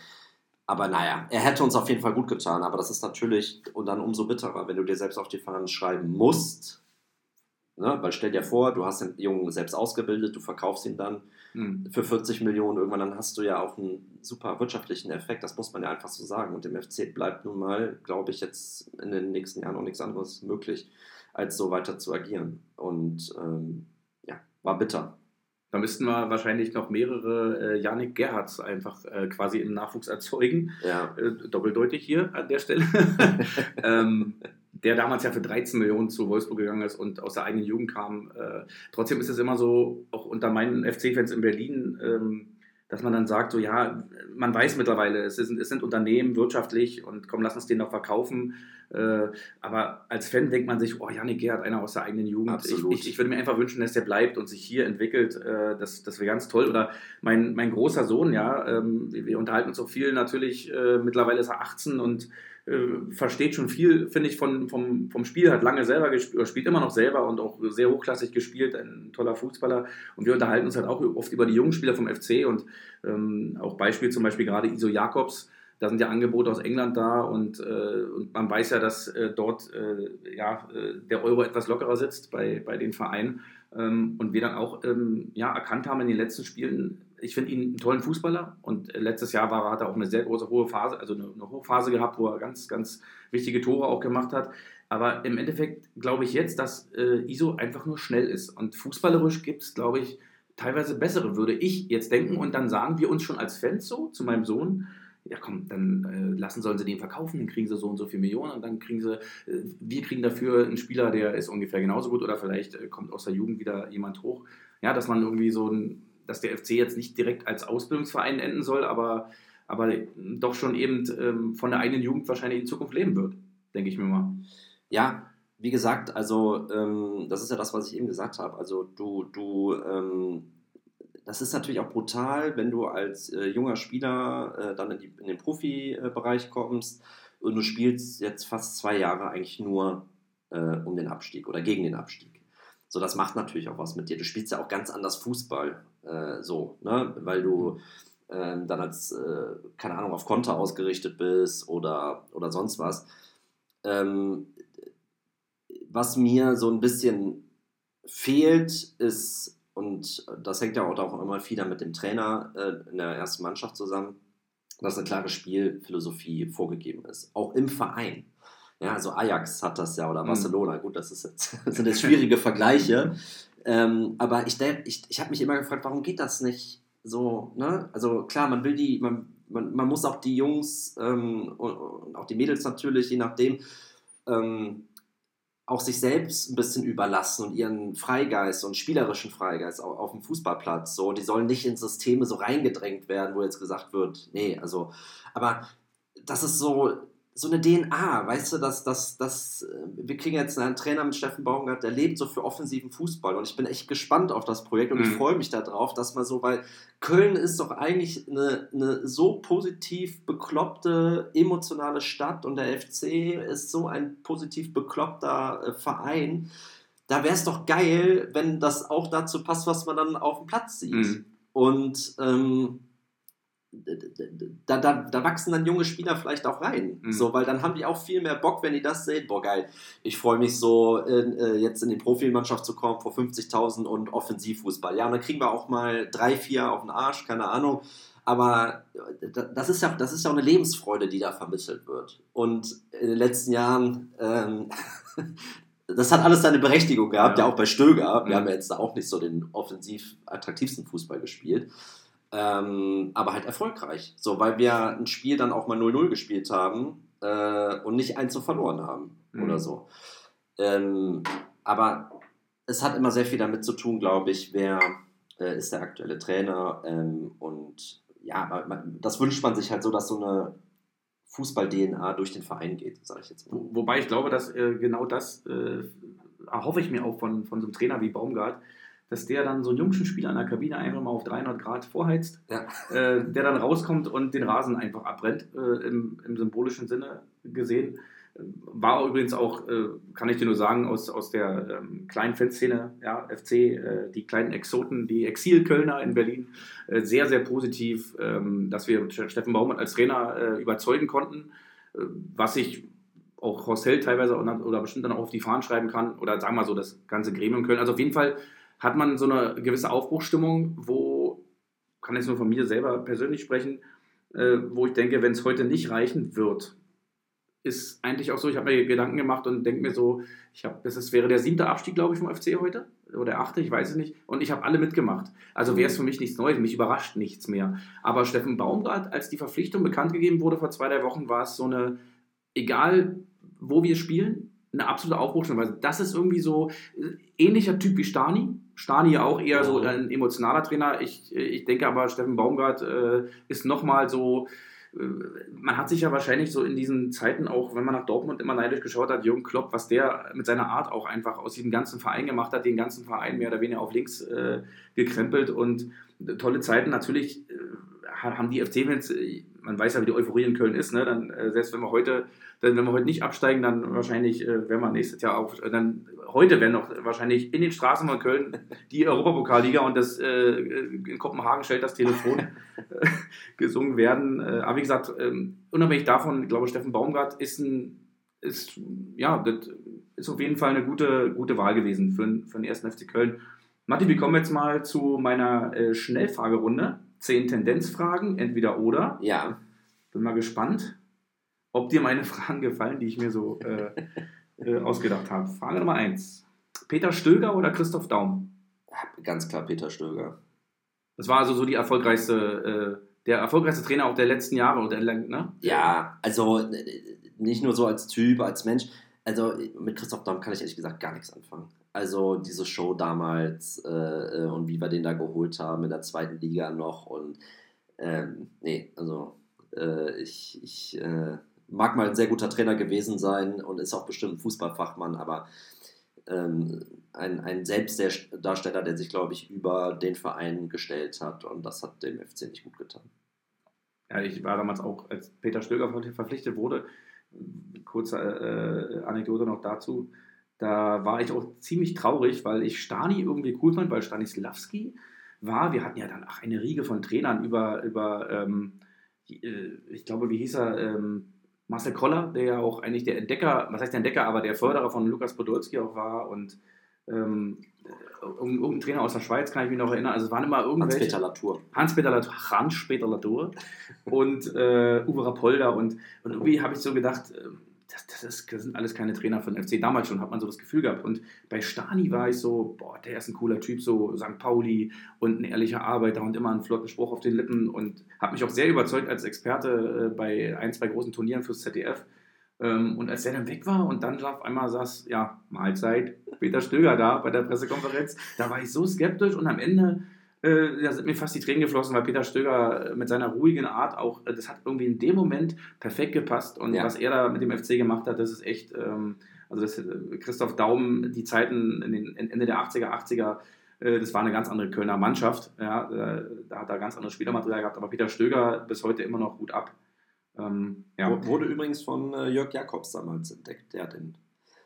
aber naja, er hätte uns auf jeden Fall gut getan. Aber das ist natürlich und dann umso bitterer, wenn du dir selbst auf die Fahnen schreiben musst. Ne? Weil stell dir vor, du hast den Jungen selbst ausgebildet, du verkaufst ihn dann hm. für 40 Millionen. Irgendwann dann hast du ja auch einen super wirtschaftlichen Effekt. Das muss man ja einfach so sagen. Und dem FC bleibt nun mal, glaube ich, jetzt in den nächsten Jahren auch nichts anderes möglich, als so weiter zu agieren. Und ähm, ja, war bitter. Da müssten wir wahrscheinlich noch mehrere äh, Janik Gerhards einfach äh, quasi im Nachwuchs erzeugen. Ja. Äh, doppeldeutig hier an der Stelle. ähm, der damals ja für 13 Millionen zu Wolfsburg gegangen ist und aus der eigenen Jugend kam. Äh, trotzdem ist es immer so, auch unter meinen FC-Fans in Berlin, ähm, dass man dann sagt, so ja, man weiß mittlerweile, es, ist, es sind Unternehmen wirtschaftlich und komm, lass uns den noch verkaufen. Äh, aber als Fan denkt man sich, oh, Janik Gerhardt, einer aus der eigenen Jugend. Ich, ich, ich, würde mir einfach wünschen, dass der bleibt und sich hier entwickelt. Äh, das, das wäre ganz toll. Oder mein, mein großer Sohn, ja, ähm, wir unterhalten uns auch viel natürlich. Äh, mittlerweile ist er 18 und äh, versteht schon viel, finde ich, von, vom, vom Spiel, hat lange selber gespielt, spielt immer noch selber und auch sehr hochklassig gespielt, ein toller Fußballer. Und wir unterhalten uns halt auch oft über die jungen Spieler vom FC und ähm, auch Beispiel zum Beispiel gerade Iso Jakobs. Da sind ja Angebote aus England da und, äh, und man weiß ja, dass äh, dort äh, ja, äh, der Euro etwas lockerer sitzt bei, bei den Vereinen. Ähm, und wir dann auch ähm, ja, erkannt haben in den letzten Spielen, ich finde ihn einen tollen Fußballer und letztes Jahr war, hat er auch eine sehr große hohe Phase, also eine, eine Hochphase gehabt, wo er ganz, ganz wichtige Tore auch gemacht hat. Aber im Endeffekt glaube ich jetzt, dass äh, Iso einfach nur schnell ist. Und fußballerisch gibt es, glaube ich, teilweise bessere, würde ich jetzt denken. Und dann sagen wir uns schon als Fans so zu meinem Sohn, ja komm, dann äh, lassen sollen sie den verkaufen, dann kriegen sie so und so viel Millionen und dann kriegen sie, äh, wir kriegen dafür einen Spieler, der ist ungefähr genauso gut oder vielleicht äh, kommt aus der Jugend wieder jemand hoch. Ja, dass man irgendwie so ein dass der FC jetzt nicht direkt als Ausbildungsverein enden soll, aber, aber doch schon eben ähm, von der eigenen Jugend wahrscheinlich in Zukunft leben wird, denke ich mir mal. Ja, wie gesagt, also ähm, das ist ja das, was ich eben gesagt habe. Also du, du, ähm, das ist natürlich auch brutal, wenn du als äh, junger Spieler äh, dann in, die, in den Profibereich kommst und du spielst jetzt fast zwei Jahre eigentlich nur äh, um den Abstieg oder gegen den Abstieg. So, das macht natürlich auch was mit dir. Du spielst ja auch ganz anders Fußball, äh, so, ne? weil du äh, dann als, äh, keine Ahnung, auf Konter ausgerichtet bist oder, oder sonst was. Ähm, was mir so ein bisschen fehlt, ist, und das hängt ja auch immer wieder mit dem Trainer äh, in der ersten Mannschaft zusammen, dass eine klare Spielphilosophie vorgegeben ist, auch im Verein. Ja, also Ajax hat das ja oder mhm. Barcelona. Mhm. Gut, das, ist jetzt, das sind jetzt schwierige Vergleiche. Ähm, aber ich, ich, ich habe mich immer gefragt, warum geht das nicht so? Ne? Also klar, man will die, man, man, man muss auch die Jungs ähm, und, und, auch die Mädels natürlich, je nachdem, ähm, auch sich selbst ein bisschen überlassen und ihren Freigeist und spielerischen Freigeist auf, auf dem Fußballplatz. So, die sollen nicht in Systeme so reingedrängt werden, wo jetzt gesagt wird, nee, also, aber das ist so, so eine DNA, weißt du, dass, dass, dass äh, wir kriegen jetzt einen Trainer mit Steffen Baumgart, der lebt so für offensiven Fußball und ich bin echt gespannt auf das Projekt und mhm. ich freue mich darauf, dass man so, weil Köln ist doch eigentlich eine, eine so positiv bekloppte, emotionale Stadt und der FC ist so ein positiv bekloppter äh, Verein. Da wäre es doch geil, wenn das auch dazu passt, was man dann auf dem Platz sieht. Mhm. Und ähm, da, da, da wachsen dann junge Spieler vielleicht auch rein. Mhm. So, weil dann haben die auch viel mehr Bock, wenn die das sehen. Boah, geil, ich freue mich so, in, äh, jetzt in die Profimannschaft zu kommen vor 50.000 und Offensivfußball. Ja, und dann kriegen wir auch mal drei, vier auf den Arsch, keine Ahnung. Aber äh, das ist, ja, das ist ja auch eine Lebensfreude, die da vermittelt wird. Und in den letzten Jahren, ähm, das hat alles seine Berechtigung gehabt, ja, ja auch bei Stöger. Wir mhm. haben ja jetzt da auch nicht so den offensiv attraktivsten Fußball gespielt. Ähm, aber halt erfolgreich. So, weil wir ein Spiel dann auch mal 0-0 gespielt haben äh, und nicht 1 zu verloren haben mhm. oder so. Ähm, aber es hat immer sehr viel damit zu tun, glaube ich, wer äh, ist der aktuelle Trainer ähm, und ja, man, das wünscht man sich halt so, dass so eine Fußball-DNA durch den Verein geht, sage ich jetzt mal. Wobei ich glaube, dass äh, genau das äh, erhoffe ich mir auch von, von so einem Trainer wie Baumgart, dass der dann so einen jungen Spieler in der Kabine einfach mal auf 300 Grad vorheizt, ja. äh, der dann rauskommt und den Rasen einfach abbrennt, äh, im, im, symbolischen Sinne gesehen. War übrigens auch, äh, kann ich dir nur sagen, aus, aus der ähm, kleinen Fanszene, ja, FC, äh, die kleinen Exoten, die Exilkölner in Berlin, äh, sehr, sehr positiv, ähm, dass wir Steffen Baumann als Trainer äh, überzeugen konnten, was ich auch Horst Held teilweise oder bestimmt dann auch auf die Fahnen schreiben kann oder sagen wir mal so das ganze Gremium Köln. Also auf jeden Fall hat man so eine gewisse Aufbruchstimmung, wo, kann ich nur von mir selber persönlich sprechen, äh, wo ich denke, wenn es heute nicht reichen wird, ist eigentlich auch so, ich habe mir Gedanken gemacht und denke mir so, ich habe, das ist, wäre der siebte Abstieg, glaube ich, vom FC heute oder der achte, ich weiß es nicht. Und ich habe alle mitgemacht. Also wäre es für mich nichts Neues, mich überrascht nichts mehr. Aber Steffen Baumgart, als die Verpflichtung bekannt gegeben wurde vor zwei, drei Wochen, war es so eine, egal wo wir spielen, eine absolute Aufbruchstimmung. Weil das ist irgendwie so äh, ähnlicher Typ wie Stani. Stani ja auch eher so ein emotionaler Trainer. Ich, ich denke aber, Steffen Baumgart äh, ist nochmal so. Äh, man hat sich ja wahrscheinlich so in diesen Zeiten auch, wenn man nach Dortmund immer neidisch geschaut hat, Jürgen Klopp, was der mit seiner Art auch einfach aus diesem ganzen Verein gemacht hat, den ganzen Verein mehr oder weniger auf links äh, gekrempelt und tolle Zeiten. Natürlich äh, haben die FC-Fans, äh, man weiß ja, wie die Euphorie in Köln ist, ne? dann, äh, selbst wenn wir heute denn wenn wir heute nicht absteigen, dann wahrscheinlich äh, werden wir nächstes Jahr auch, äh, dann heute werden noch wahrscheinlich in den Straßen von Köln die Europapokalliga und das äh, in Kopenhagen stellt das Telefon äh, gesungen werden. Äh, aber wie gesagt, ähm, unabhängig davon, ich glaube, Steffen Baumgart ist ein, ist, ja, das ist auf jeden Fall eine gute, gute Wahl gewesen für, für den ersten FC Köln. Matti, wir kommen jetzt mal zu meiner Schnellfragerunde. Zehn Tendenzfragen, entweder oder. Ja. Bin mal gespannt ob dir meine Fragen gefallen, die ich mir so äh, äh, ausgedacht habe. Frage Nummer eins: Peter Stöger oder Christoph Daum? Ganz klar Peter Stöger. Das war also so die erfolgreichste, äh, der erfolgreichste Trainer auch der letzten Jahre und der, ne? Ja, also nicht nur so als Typ, als Mensch. Also mit Christoph Daum kann ich ehrlich gesagt gar nichts anfangen. Also diese Show damals äh, äh, und wie wir den da geholt haben in der zweiten Liga noch und ähm, nee, also äh, ich, ich äh, mag mal ein sehr guter Trainer gewesen sein und ist auch bestimmt ein Fußballfachmann, aber ähm, ein, ein Selbstdarsteller, der sich, glaube ich, über den Verein gestellt hat und das hat dem FC nicht gut getan. Ja, ich war damals auch, als Peter Stöger verpflichtet wurde, kurze äh, Anekdote noch dazu, da war ich auch ziemlich traurig, weil ich Stani irgendwie cool fand, weil Stanislavski war, wir hatten ja dann ach, eine Riege von Trainern über, über ähm, äh, ich glaube, wie hieß er, ähm, Marcel Koller, der ja auch eigentlich der Entdecker, was heißt der Entdecker, aber der Förderer von Lukas Podolski auch war und ähm, irgendein Trainer aus der Schweiz, kann ich mich noch erinnern. Also es waren immer irgendwelche. Hans-Peter Latour. Hans-Peter Latour, Hans-Peter Latour und äh, Uwe Rapolda und, und irgendwie habe ich so gedacht, äh, das, das, ist, das sind alles keine Trainer von FC. Damals schon hat man so das Gefühl gehabt. Und bei Stani war ich so, boah, der ist ein cooler Typ, so St. Pauli und ein ehrlicher Arbeiter und immer einen flotten Spruch auf den Lippen und hat mich auch sehr überzeugt als Experte äh, bei ein, zwei großen Turnieren fürs ZDF. Ähm, und als der dann weg war und dann auf einmal saß, ja, Mahlzeit, Peter Stöger da bei der Pressekonferenz, da war ich so skeptisch und am Ende äh, da sind mir fast die Tränen geflossen, weil Peter Stöger mit seiner ruhigen Art auch, äh, das hat irgendwie in dem Moment perfekt gepasst. Und ja. was er da mit dem FC gemacht hat, das ist echt, ähm, also das, äh, Christoph Daum, die Zeiten in den, Ende der 80er, 80er, äh, das war eine ganz andere Kölner Mannschaft. Ja, da, hat er ganz anderes Spielermaterial gehabt, aber Peter Stöger bis heute immer noch gut ab. Ähm, ja. Wurde übrigens von Jörg Jakobs damals entdeckt. Der hat ihn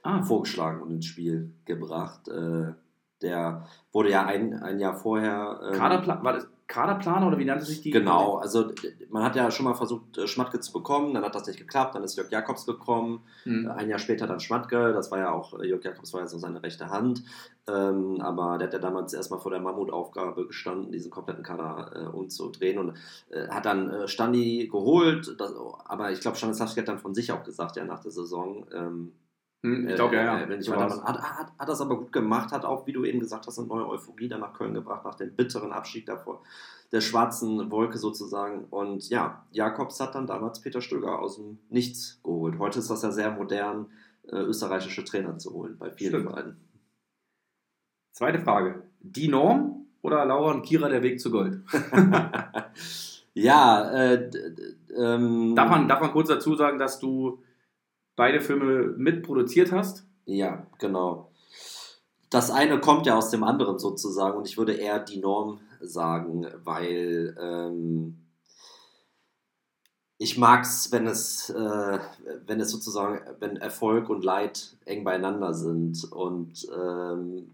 ah. vorgeschlagen und ins Spiel gebracht. Äh, der wurde ja ein, ein Jahr vorher. Ähm, Kaderplan, war das Kaderplaner oder wie nannte sich die? Genau, also man hat ja schon mal versucht, äh, Schmatke zu bekommen, dann hat das nicht geklappt, dann ist Jörg Jakobs gekommen, mhm. ein Jahr später dann Schmatke, das war ja auch, äh, Jörg Jakobs war ja so seine rechte Hand, ähm, aber der hat ja damals erstmal vor der Mammutaufgabe gestanden, diesen kompletten Kader äh, umzudrehen und äh, hat dann äh, Standi geholt, das, aber ich glaube, Stanislavski hat dann von sich auch gesagt, ja, nach der Saison, ähm, hm, ich glaube, ja, ja. Wenn ich so hat, hat, hat, das aber gut gemacht, hat auch, wie du eben gesagt hast, eine neue Euphorie dann nach Köln gebracht, nach dem bitteren Abschied davor, der schwarzen Wolke sozusagen. Und ja, Jakobs hat dann damals Peter Stöger aus dem Nichts geholt. Heute ist das ja sehr modern, äh, österreichische Trainer zu holen, bei vielen Stimmt. Vereinen. Zweite Frage. Die Norm oder Laura und Kira der Weg zu Gold? ja, äh, ähm, darf, man, darf man kurz dazu sagen, dass du beide Filme mitproduziert hast. Ja, genau. Das eine kommt ja aus dem anderen sozusagen und ich würde eher die Norm sagen, weil ähm, ich mag es, wenn es, äh, wenn es sozusagen, wenn Erfolg und Leid eng beieinander sind und ähm,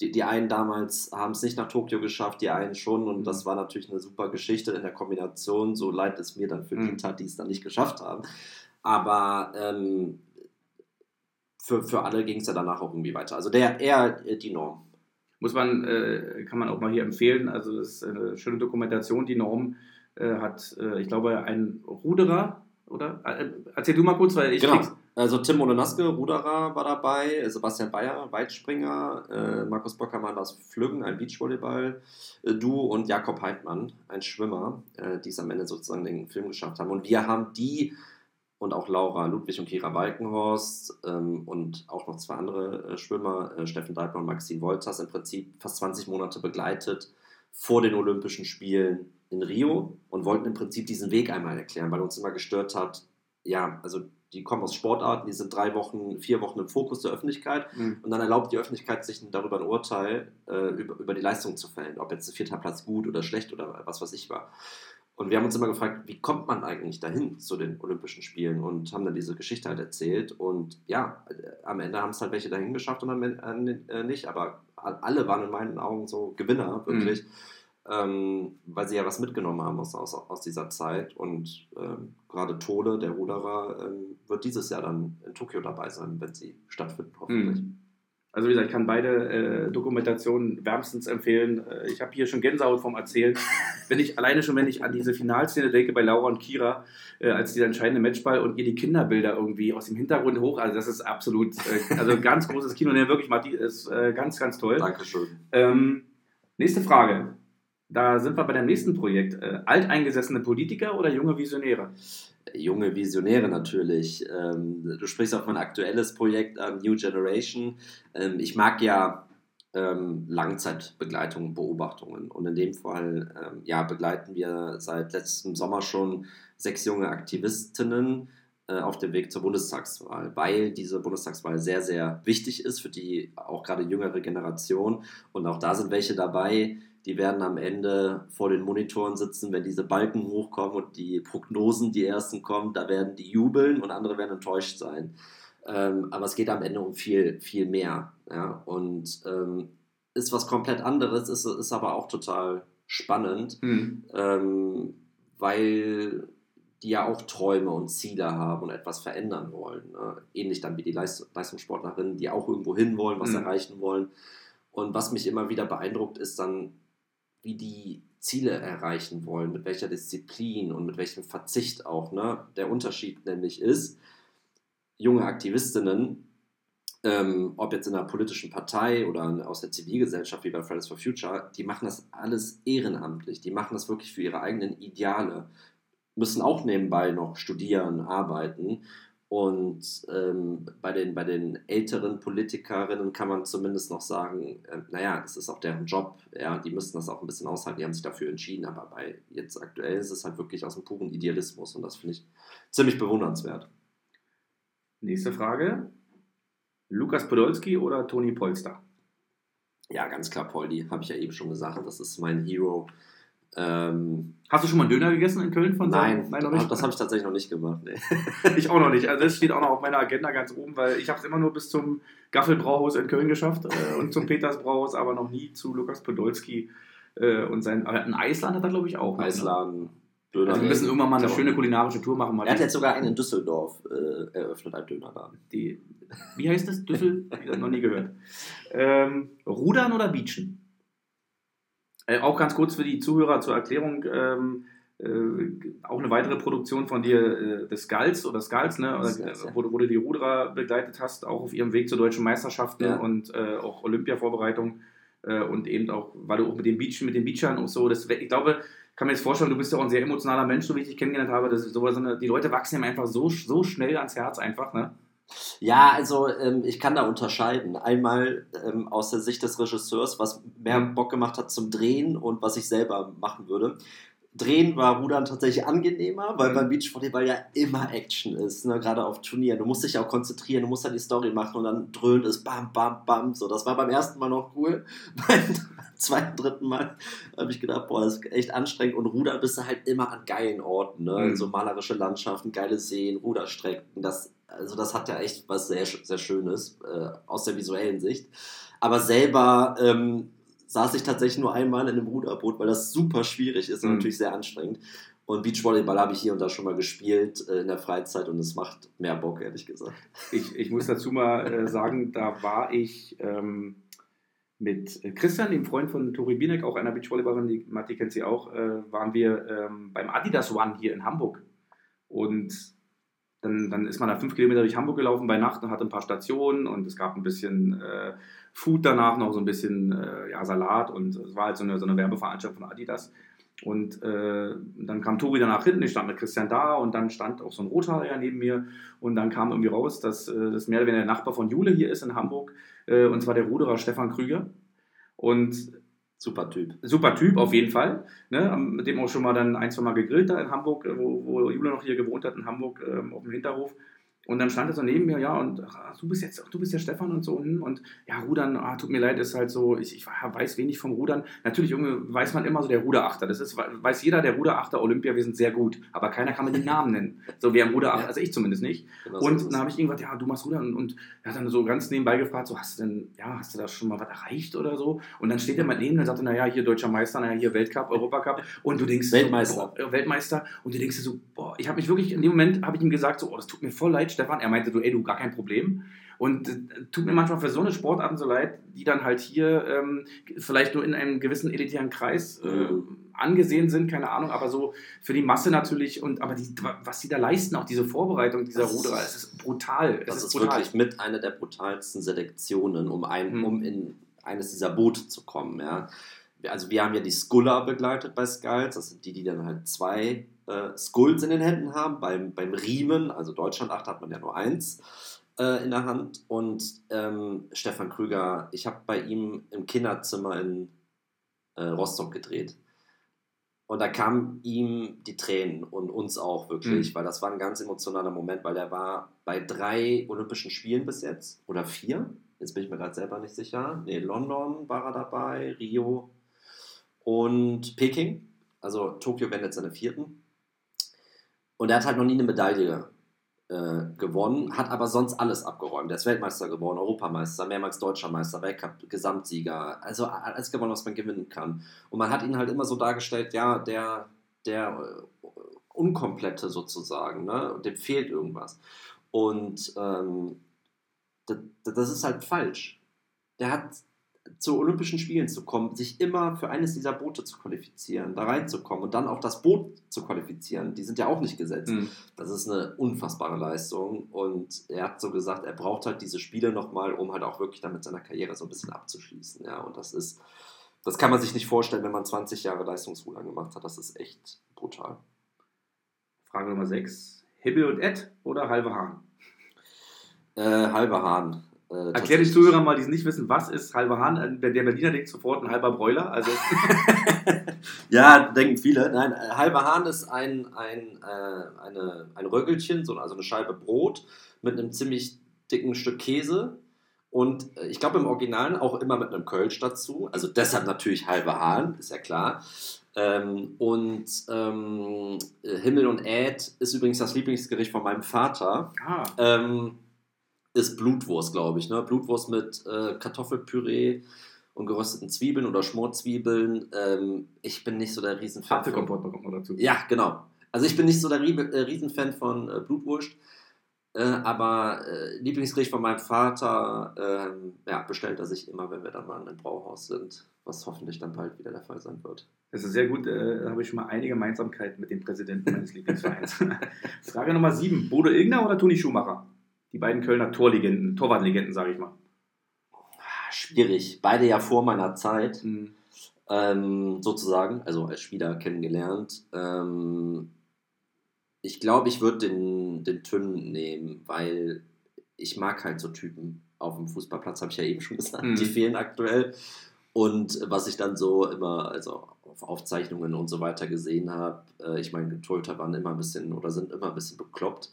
die, die einen damals haben es nicht nach Tokio geschafft, die einen schon und das mhm. war natürlich eine super Geschichte in der Kombination, so leid es mir dann für die tat, die es dann nicht geschafft haben. Aber ähm, für, für alle ging es ja danach auch irgendwie weiter. Also der eher äh, die Norm. Muss man, äh, kann man auch mal hier empfehlen. Also das ist eine schöne Dokumentation. Die Norm äh, hat, äh, ich glaube, einen Ruderer, oder? Äh, erzähl du mal kurz, weil ich. Genau. Also Tim Molenaske, Ruderer, war dabei, Sebastian Bayer, Weitspringer, äh, Markus Bockermann, das Flüggen, ein Beachvolleyball, du und Jakob Heidmann, ein Schwimmer, die es am Ende sozusagen den Film geschafft haben. Und wir haben die und auch Laura Ludwig und Kira Walkenhorst ähm, und auch noch zwei andere äh, Schwimmer, äh, Steffen Deitmann und Maxine Wolters, im Prinzip fast 20 Monate begleitet vor den Olympischen Spielen in Rio und wollten im Prinzip diesen Weg einmal erklären, weil uns immer gestört hat, ja, also die kommen aus Sportarten, die sind drei Wochen, vier Wochen im Fokus der Öffentlichkeit mhm. und dann erlaubt die Öffentlichkeit sich darüber ein Urteil äh, über, über die Leistung zu fällen, ob jetzt ein vierter Platz gut oder schlecht oder was weiß ich war. Und wir haben uns immer gefragt, wie kommt man eigentlich dahin zu den Olympischen Spielen und haben dann diese Geschichte halt erzählt. Und ja, äh, am Ende haben es halt welche dahin geschafft und am Ende äh, nicht. Aber alle waren in meinen Augen so Gewinner, wirklich, mhm. ähm, weil sie ja was mitgenommen haben aus, aus, aus dieser Zeit. Und ähm, gerade Tole, der Ruderer, ähm, wird dieses Jahr dann in Tokio dabei sein, wenn sie stattfinden, hoffentlich. Mhm. Also wie gesagt, ich kann beide äh, Dokumentationen wärmstens empfehlen. Äh, ich habe hier schon Gänsehaut vom Erzählen. wenn ich alleine schon, wenn ich an diese Finalszene denke bei Laura und Kira, äh, als dieser entscheidende Matchball und ihr die Kinderbilder irgendwie aus dem Hintergrund hoch, also das ist absolut, äh, also ganz großes Kino. Ne, wirklich, Matti, ist äh, ganz, ganz toll. Dankeschön. Ähm, nächste Frage. Da sind wir bei dem nächsten Projekt. Äh, alteingesessene Politiker oder junge Visionäre? Junge Visionäre natürlich. Ähm, du sprichst auf mein aktuelles Projekt an, New Generation. Ähm, ich mag ja ähm, Langzeitbegleitung, Beobachtungen. Und in dem Fall ähm, ja, begleiten wir seit letztem Sommer schon sechs junge Aktivistinnen auf dem Weg zur Bundestagswahl, weil diese Bundestagswahl sehr, sehr wichtig ist für die auch gerade jüngere Generation. Und auch da sind welche dabei, die werden am Ende vor den Monitoren sitzen, wenn diese Balken hochkommen und die Prognosen, die ersten kommen, da werden die jubeln und andere werden enttäuscht sein. Ähm, aber es geht am Ende um viel, viel mehr. Ja? Und ähm, ist was komplett anderes, ist, ist aber auch total spannend, mhm. ähm, weil die ja auch Träume und Ziele haben und etwas verändern wollen. Ne? Ähnlich dann wie die Leist Leistungssportlerinnen, die auch irgendwo hin wollen, was mhm. erreichen wollen. Und was mich immer wieder beeindruckt, ist dann, wie die Ziele erreichen wollen, mit welcher Disziplin und mit welchem Verzicht auch. Ne? Der Unterschied nämlich ist, junge Aktivistinnen, ähm, ob jetzt in einer politischen Partei oder aus der Zivilgesellschaft wie bei Fridays for Future, die machen das alles ehrenamtlich. Die machen das wirklich für ihre eigenen Ideale. Müssen auch nebenbei noch studieren, arbeiten. Und ähm, bei, den, bei den älteren Politikerinnen kann man zumindest noch sagen, äh, naja, das ist auch deren Job, ja, die müssen das auch ein bisschen aushalten, die haben sich dafür entschieden, aber bei jetzt aktuell ist es halt wirklich aus dem puren Idealismus und das finde ich ziemlich bewundernswert. Nächste Frage. Lukas Podolski oder Toni Polster? Ja, ganz klar Poldi, habe ich ja eben schon gesagt, das ist mein Hero. Ähm, Hast du schon mal einen Döner gegessen in Köln von Nein, Nein noch nicht? das habe ich tatsächlich noch nicht gemacht. Nee. ich auch noch nicht. Also das steht auch noch auf meiner Agenda ganz oben, weil ich habe es immer nur bis zum Gaffelbrauhaus in Köln geschafft äh, und zum Petersbrauhaus, aber noch nie zu Lukas Podolski äh, und sein. Ein Eisland hat er, glaube ich, auch. Ne? Eisland, Döner. Also wir müssen irgendwann mal eine schöne kulinarische Tour machen. er hat jetzt sogar einen in Düsseldorf äh, eröffnet, einen Dönerladen. Die, wie heißt das? Düssel? Noch nie gehört. Ähm, Rudern oder Beachen? Äh, auch ganz kurz für die Zuhörer zur Erklärung. Ähm, äh, auch eine weitere Produktion von dir, äh, des Skulls oder Skulls, ne? Oder, Skulls, ja. wo, wo, du die Ruderer begleitet hast, auch auf ihrem Weg zu deutschen Meisterschaften ja. und äh, auch Olympia-Vorbereitung äh, und eben auch, weil du auch mit den Beach, mit den Beachern und so, das, ich glaube, kann mir jetzt vorstellen, du bist ja auch ein sehr emotionaler Mensch, so wie ich dich kennengelernt habe. Das ist so eine, die Leute wachsen ihm einfach so, so schnell ans Herz einfach, ne? Ja, also ähm, ich kann da unterscheiden. Einmal ähm, aus der Sicht des Regisseurs, was mehr mhm. Bock gemacht hat zum Drehen und was ich selber machen würde. Drehen war Rudern tatsächlich angenehmer, weil mhm. beim Beachvolleyball ja immer Action ist, ne? gerade auf Turnieren. Du musst dich auch konzentrieren, du musst dann die Story machen und dann dröhnt es bam, bam, bam. So, das war beim ersten Mal noch cool. Beim zweiten, dritten Mal habe ich gedacht, boah, das ist echt anstrengend. Und Rudern bist du halt immer an geilen Orten, ne? Mhm. so malerische Landschaften, geile Seen, Ruderstrecken. Das, also das hat ja echt was sehr, sehr Schönes äh, aus der visuellen Sicht. Aber selber ähm, saß ich tatsächlich nur einmal in einem Ruderboot, weil das super schwierig ist und mhm. natürlich sehr anstrengend. Und Beachvolleyball habe ich hier und da schon mal gespielt äh, in der Freizeit und es macht mehr Bock, ehrlich gesagt. Ich, ich muss dazu mal äh, sagen, da war ich ähm, mit Christian, dem Freund von Tori Binek, auch einer Beachvolleyballerin, die Matti kennt sie auch, äh, waren wir ähm, beim Adidas One hier in Hamburg. Und dann, dann ist man da fünf Kilometer durch Hamburg gelaufen bei Nacht und hatte ein paar Stationen und es gab ein bisschen äh, Food danach, noch so ein bisschen äh, ja, Salat und es war halt so eine, so eine Werbeveranstaltung von Adidas. Und äh, dann kam Tori danach hinten, ich stand mit Christian da und dann stand auch so ein Rothaariger neben mir und dann kam irgendwie raus, dass äh, das mehr oder weniger der Nachbar von Jule hier ist in Hamburg äh, und zwar der Ruderer Stefan Krüger. Und Super Typ. Super Typ, auf jeden Fall. Ne? Mit dem auch schon mal dann ein, zwei Mal gegrillt da in Hamburg, wo, wo Jule noch hier gewohnt hat, in Hamburg ähm, auf dem Hinterhof. Und dann stand er so neben mir, ja, und ach, du bist jetzt, du bist der Stefan und so. Und ja, Rudern, ah, tut mir leid, ist halt so, ich, ich weiß wenig vom Rudern. Natürlich, weiß man immer so der Ruderachter. Das ist, weiß jeder, der Ruderachter Olympia, wir sind sehr gut. Aber keiner kann mir den Namen nennen. So, wir haben Ruderachter, also ich zumindest nicht. Genau und so dann habe ich irgendwas, ja, du machst Rudern. Und, und er hat dann so ganz nebenbei gefragt, so, hast du denn, ja, hast du da schon mal was erreicht oder so? Und dann steht er mal neben und sagt, naja, hier deutscher Meister, naja, hier Weltcup, Europacup. Und du denkst, Weltmeister. So, boah, Weltmeister. Und du denkst so, boah, ich habe mich wirklich, in dem Moment habe ich ihm gesagt, so, oh, das tut mir voll leid, Stefan. Er meinte, du, ey, du, gar kein Problem. Und äh, tut mir manchmal für so eine Sportarten so leid, die dann halt hier ähm, vielleicht nur in einem gewissen elitären Kreis äh, angesehen sind, keine Ahnung, aber so für die Masse natürlich und aber die, was sie da leisten, auch diese Vorbereitung dieser das Ruderer, es ist brutal. Das ist, ist brutal. wirklich mit einer der brutalsten Selektionen, um, ein, mhm. um in eines dieser Boote zu kommen. Ja. Also wir haben ja die Skuller begleitet bei Skulls, das sind die, die dann halt zwei äh, Skulls in den Händen haben. Beim, beim Riemen, also Deutschland 8 hat man ja nur eins äh, in der Hand. Und ähm, Stefan Krüger, ich habe bei ihm im Kinderzimmer in äh, Rostock gedreht. Und da kamen ihm die Tränen und uns auch wirklich, mhm. weil das war ein ganz emotionaler Moment, weil er war bei drei Olympischen Spielen bis jetzt oder vier. Jetzt bin ich mir gerade selber nicht sicher. Nee, London war er dabei, Rio und Peking. Also Tokio wären jetzt seine vierten. Und er hat halt noch nie eine Medaille äh, gewonnen, hat aber sonst alles abgeräumt. Er ist Weltmeister geworden, Europameister, mehrmals Deutscher Meister, Weltcup, Gesamtsieger. Also alles gewonnen, was man gewinnen kann. Und man hat ihn halt immer so dargestellt, ja, der, der äh, Unkomplette sozusagen, ne? dem fehlt irgendwas. Und ähm, das, das ist halt falsch. Der hat zu Olympischen Spielen zu kommen, sich immer für eines dieser Boote zu qualifizieren, da reinzukommen und dann auch das Boot zu qualifizieren, die sind ja auch nicht gesetzt. Mhm. Das ist eine unfassbare Leistung und er hat so gesagt, er braucht halt diese Spiele nochmal, um halt auch wirklich damit seiner Karriere so ein bisschen abzuschließen. Ja, und das ist, das kann man sich nicht vorstellen, wenn man 20 Jahre Leistungsrudern gemacht hat. Das ist echt brutal. Frage Nummer 6. Hibbel und Ed oder halbe Hahn? Äh, halbe Hahn. Äh, Erklär die Zuhörer mal, die nicht wissen, was ist halber Hahn. Äh, der Berliner denkt sofort ein halber Bräuler. Also ja, denken viele. Nein, äh, halber Hahn ist ein, ein, äh, eine, ein Röggelchen, so, also eine Scheibe Brot mit einem ziemlich dicken Stück Käse. Und äh, ich glaube im Original auch immer mit einem Kölsch dazu. Also deshalb natürlich halber Hahn, ist ja klar. Ähm, und ähm, Himmel und Äd ist übrigens das Lieblingsgericht von meinem Vater. Ah. Ähm, ist Blutwurst, glaube ich. Ne? Blutwurst mit äh, Kartoffelpüree und gerösteten Zwiebeln oder Schmorzwiebeln. Ähm, ich bin nicht so der Riesenfan. Apfelkompott bekommt man dazu. Ja, genau. Also ich bin nicht so der äh, Riesenfan von äh, Blutwurst. Äh, aber äh, Lieblingsgericht von meinem Vater ähm, ja, bestellt er sich immer, wenn wir dann mal in einem Brauhaus sind, was hoffentlich dann bald wieder der Fall sein wird. Das ist sehr gut, äh, da habe ich schon mal eine Gemeinsamkeit mit dem Präsidenten meines Lieblingsvereins. Frage Nummer 7. Bodo Ilgner oder Toni Schumacher? Die beiden Kölner Torlegenden, Torwartlegenden, sage ich mal. Schwierig. Beide ja vor meiner Zeit, mhm. ähm, sozusagen, also als Spieler kennengelernt. Ähm, ich glaube, ich würde den, den Tünn nehmen, weil ich mag halt so Typen auf dem Fußballplatz, habe ich ja eben schon gesagt. Mhm. Die fehlen aktuell. Und was ich dann so immer, also auf Aufzeichnungen und so weiter gesehen habe, äh, ich meine, Torhüter waren immer ein bisschen oder sind immer ein bisschen bekloppt.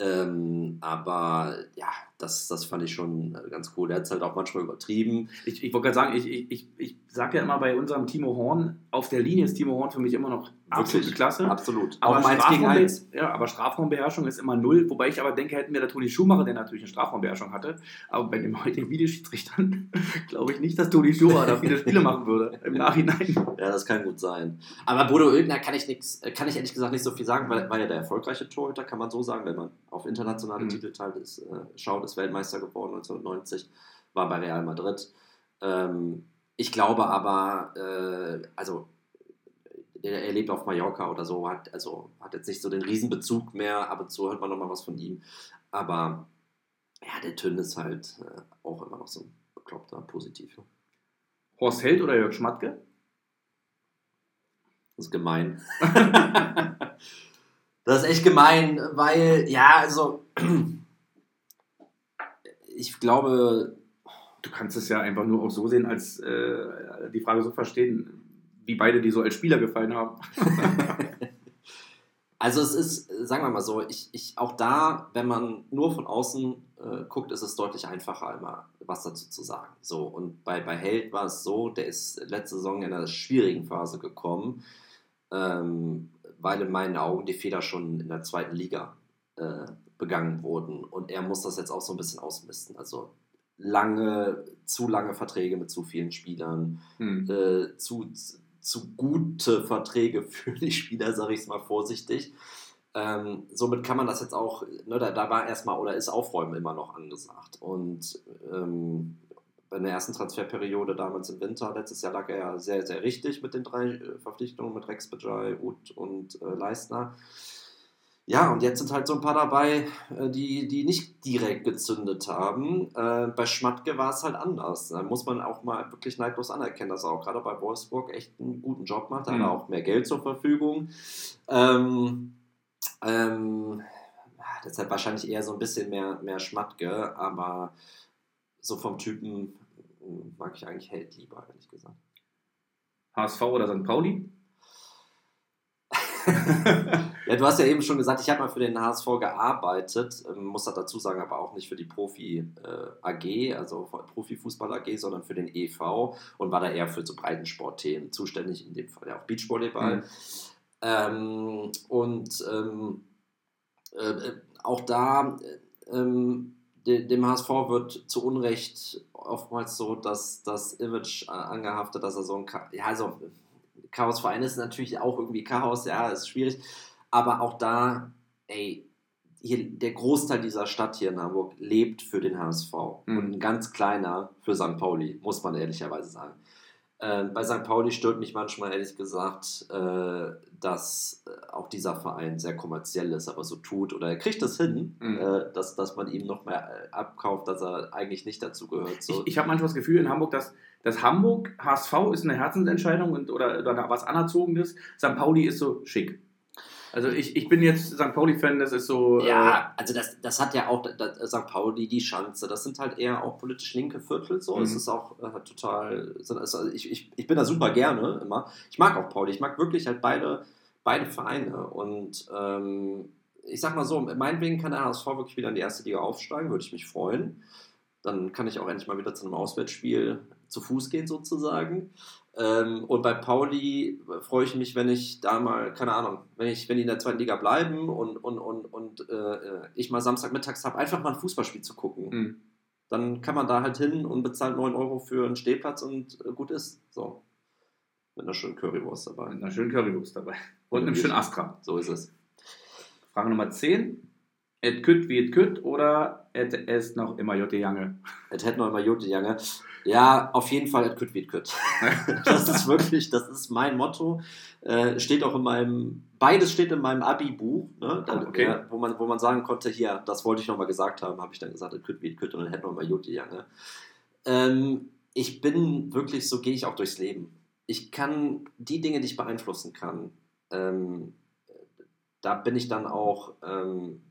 Ähm, aber ja, das, das fand ich schon äh, ganz cool. Der hat es halt auch manchmal übertrieben. Ich, ich wollte gerade sagen, ich, ich, ich sage ja immer bei unserem Timo Horn, auf der Linie ist Timo Horn für mich immer noch absolute Klasse. Absolut. Aber, Strafraum, ja, aber Strafraumbeherrschung ist immer null. Wobei ich aber denke, hätten wir der Toni Schumacher, der natürlich eine Strafraumbeherrschung hatte, aber bei den heutigen Videoschiedsrichtern glaube ich nicht, dass Toni Schumacher da viele Spiele machen würde im Nachhinein. Ja, das kann gut sein. Aber Bodo Oegner kann ich nichts, kann ich ehrlich gesagt nicht so viel sagen, weil war ja der erfolgreiche Torhüter, kann man so sagen, wenn man auf internationale mhm. Titel ist, äh, schaut, ist Weltmeister geworden 1990, war bei Real Madrid. Ähm, ich glaube aber, äh, also er lebt auf Mallorca oder so, hat, also hat jetzt nicht so den Riesenbezug mehr, ab und zu hört man nochmal was von ihm. Aber ja, der Tünn ist halt äh, auch immer noch so ein bekloppter, positiv. Horst Held oder Jörg Schmatke? Das ist gemein. das ist echt gemein, weil, ja, also ich glaube, du kannst es ja einfach nur auch so sehen, als äh, die Frage so verstehen, wie beide die so als Spieler gefallen haben. also es ist, sagen wir mal so, ich, ich auch da, wenn man nur von außen äh, guckt, ist es deutlich einfacher, immer was dazu zu sagen. So, und bei, bei Held war es so, der ist letzte Saison in einer schwierigen Phase gekommen, ähm, weil in meinen Augen die Fehler schon in der zweiten Liga äh, begangen wurden. Und er muss das jetzt auch so ein bisschen ausmisten. Also lange, zu lange Verträge mit zu vielen Spielern, hm. äh, zu, zu gute Verträge für die Spieler, sage ich es mal vorsichtig. Ähm, somit kann man das jetzt auch, ne, da, da war erstmal oder ist Aufräumen immer noch angesagt. Und ähm, bei der ersten Transferperiode damals im Winter, letztes Jahr lag er ja sehr, sehr richtig mit den drei äh, Verpflichtungen mit Rex Bajai, Uth und äh, Leistner. Ja, und jetzt sind halt so ein paar dabei, äh, die, die nicht direkt gezündet haben. Äh, bei Schmatke war es halt anders. Da muss man auch mal wirklich neidlos anerkennen, dass er auch gerade bei Wolfsburg echt einen guten Job macht. Da mhm. hat er auch mehr Geld zur Verfügung. Ähm, ähm, deshalb wahrscheinlich eher so ein bisschen mehr, mehr Schmatke, aber so vom Typen mag ich eigentlich Held lieber, ehrlich gesagt. HSV oder St. Pauli? Ja, du hast ja eben schon gesagt, ich habe mal für den HSV gearbeitet, ähm, muss das dazu sagen, aber auch nicht für die Profi äh, also Profifußball AG, sondern für den EV und war da eher für so Breitensportthemen zuständig, in dem Fall ja auch Beachvolleyball. Mhm. Ähm, und ähm, äh, äh auch da ähm, dem HSV wird zu Unrecht oftmals so, dass das Image angehaftet, dass er so ein, ja, also Chaosverein ist natürlich auch irgendwie Chaos, ja, ist schwierig. Aber auch da, ey, hier, der Großteil dieser Stadt hier in Hamburg lebt für den HSV Mhm. und ein ganz kleiner für St. Pauli, muss man ehrlicherweise sagen. Äh, bei St. Pauli stört mich manchmal ehrlich gesagt, äh, dass äh, auch dieser Verein sehr kommerziell ist, aber so tut oder er kriegt es hin, Mhm. äh, dass, dass man ihm noch mehr äh, abkauft, dass er eigentlich nicht dazu gehört. So. Ich, ich habe manchmal das Gefühl in Hamburg, dass, dass Hamburg, HSV ist eine Herzensentscheidung und, oder, oder was Anerzogenes. St. Pauli ist so schick. Also ich, ich bin jetzt St. Pauli-Fan, das ist so. Ja, also das, das hat ja auch das, St. Pauli, die Schanze, das sind halt eher auch politisch linke Viertel so. Mhm. Es ist auch äh, total, also ich, ich, ich bin da super gerne immer. Ich mag auch Pauli, ich mag wirklich halt beide, beide Vereine und ähm, ich sag mal so, meinetwegen kann der HSV wirklich wieder in die erste Liga aufsteigen, würde ich mich freuen. Dann kann ich auch endlich mal wieder zu einem Auswärtsspiel zu Fuß gehen sozusagen. Ähm, und bei Pauli freue ich mich, wenn ich da mal, keine Ahnung, wenn ich, wenn die in der zweiten Liga bleiben und, und, und, und äh, ich mal Samstagmittags habe, einfach mal ein Fußballspiel zu gucken. Mhm. Dann kann man da halt hin und bezahlt 9 Euro für einen Stehplatz und äh, gut ist. So. Mit einer schönen Currywurst dabei. Mit einer schönen Currywurst dabei. Und einem schönen Astra. So ist es. Frage Nummer 10. Et kütt wie et kütt oder et es noch immer Jotte Jange? Es hätte noch immer Jute Jange. Ja, auf jeden Fall, es kütt wie es kütt. Das ist wirklich, das ist mein Motto. Äh, steht auch in meinem, beides steht in meinem Abi-Buch, ne? Da, Ah, okay. ja, wo, man, wo man sagen konnte, hier, das wollte ich nochmal gesagt haben, habe ich dann gesagt, es kütt wie es kütt und dann hätte noch mal Jute Jange. Ähm, ich bin wirklich, so gehe ich auch durchs Leben. Ich kann die Dinge, die ich beeinflussen kann, ähm, da bin ich dann auch, ähm,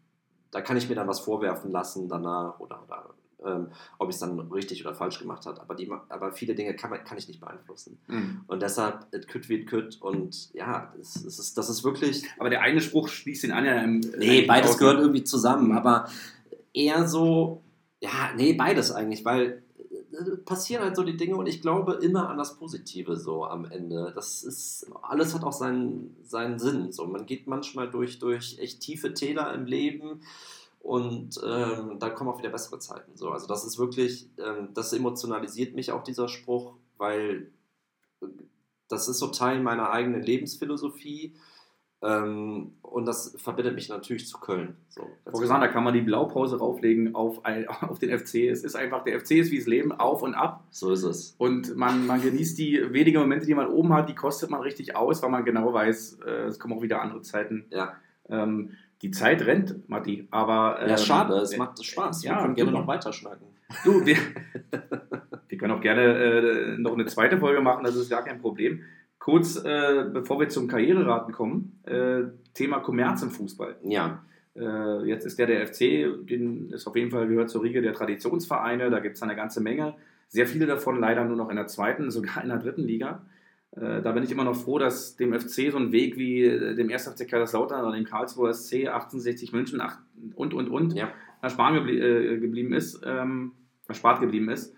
da kann ich mir dann was vorwerfen lassen danach oder, oder ähm, ob ich es dann richtig oder falsch gemacht habe. Aber, die, aber viele Dinge kann, man, kann ich nicht beeinflussen. Mhm. Und deshalb, it could wie it could. Und ja, es, es ist, das ist wirklich. Aber der eine Spruch schließt den anderen. Im, Nee, beides aus- gehört irgendwie zusammen. Aber eher so, ja, nee, beides eigentlich, weil äh, passieren halt so die Dinge und ich glaube immer an das Positive so am Ende. Das ist, alles hat auch seinen, seinen Sinn. So, man geht manchmal durch, durch echt tiefe Täler im Leben und ähm, dann kommen auch wieder bessere Zeiten. So, also das ist wirklich, ähm, das emotionalisiert mich auch dieser Spruch, weil äh, das ist so Teil meiner eigenen Lebensphilosophie. Ähm, und das verbindet mich natürlich zu Köln. So, Frau Gesan, da kann man die Blaupause rauflegen auf, ein, auf den FC. Es ist einfach, der FC ist wie das Leben, auf und ab. so ist es. Und man, man genießt die wenigen Momente, die man oben hat, die kostet man richtig aus, weil man genau weiß, äh, es kommen auch wieder andere Zeiten. Ja. Ähm, die Zeit rennt, Matti, aber... Ja, ähm, schade, es äh, macht Spaß. ja, Wir können gerne super. noch weiterschnacken. Du, wir, wir können auch gerne äh, noch eine zweite Folge machen, das ist gar kein Problem. Kurz, äh, bevor wir zum Karriereraten kommen, äh, Thema Kommerz im Fußball. Ja, Äh, jetzt ist der der FC, den ist auf jeden Fall gehört zur Riege der Traditionsvereine, da gibt es eine ganze Menge. Sehr viele davon leider nur noch in der zweiten, sogar in der dritten Liga. Äh, da bin ich immer noch froh, dass dem FC so ein Weg wie äh, dem 1. FC Kaiserslautern oder dem Karlsruher SC, 1860 München und, und, und, ja. ersparen geblie äh, geblieben ist, ähm, erspart geblieben ist.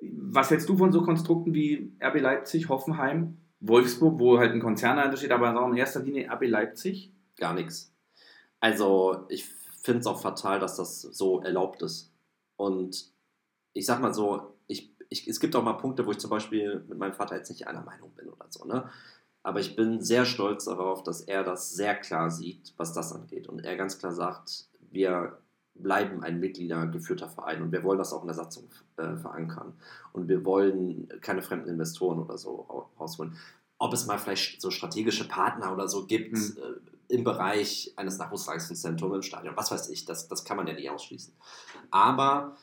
Was hältst du von so Konstrukten wie RB Leipzig, Hoffenheim, Wolfsburg, wo halt ein Konzern dahinter steht, aber in erster Linie RB Leipzig? gar nichts. Also, ich finde es auch fatal, dass das so erlaubt ist. Und ich sag mal so, ich, es gibt auch mal Punkte, wo ich zum Beispiel mit meinem Vater jetzt nicht einer Meinung bin oder so, ne? Aber ich bin sehr stolz darauf, dass er das sehr klar sieht, was das angeht. Und er ganz klar sagt, wir bleiben ein mitgliedergeführter Verein und wir wollen das auch in der Satzung äh, verankern. Und wir wollen keine fremden Investoren oder so ra- rausholen. Ob es mal vielleicht so strategische Partner oder so gibt Hm. äh, im Bereich eines Nachwuchsleistungszentrums im Stadion, was weiß ich, das, das kann man ja nicht ausschließen. Aber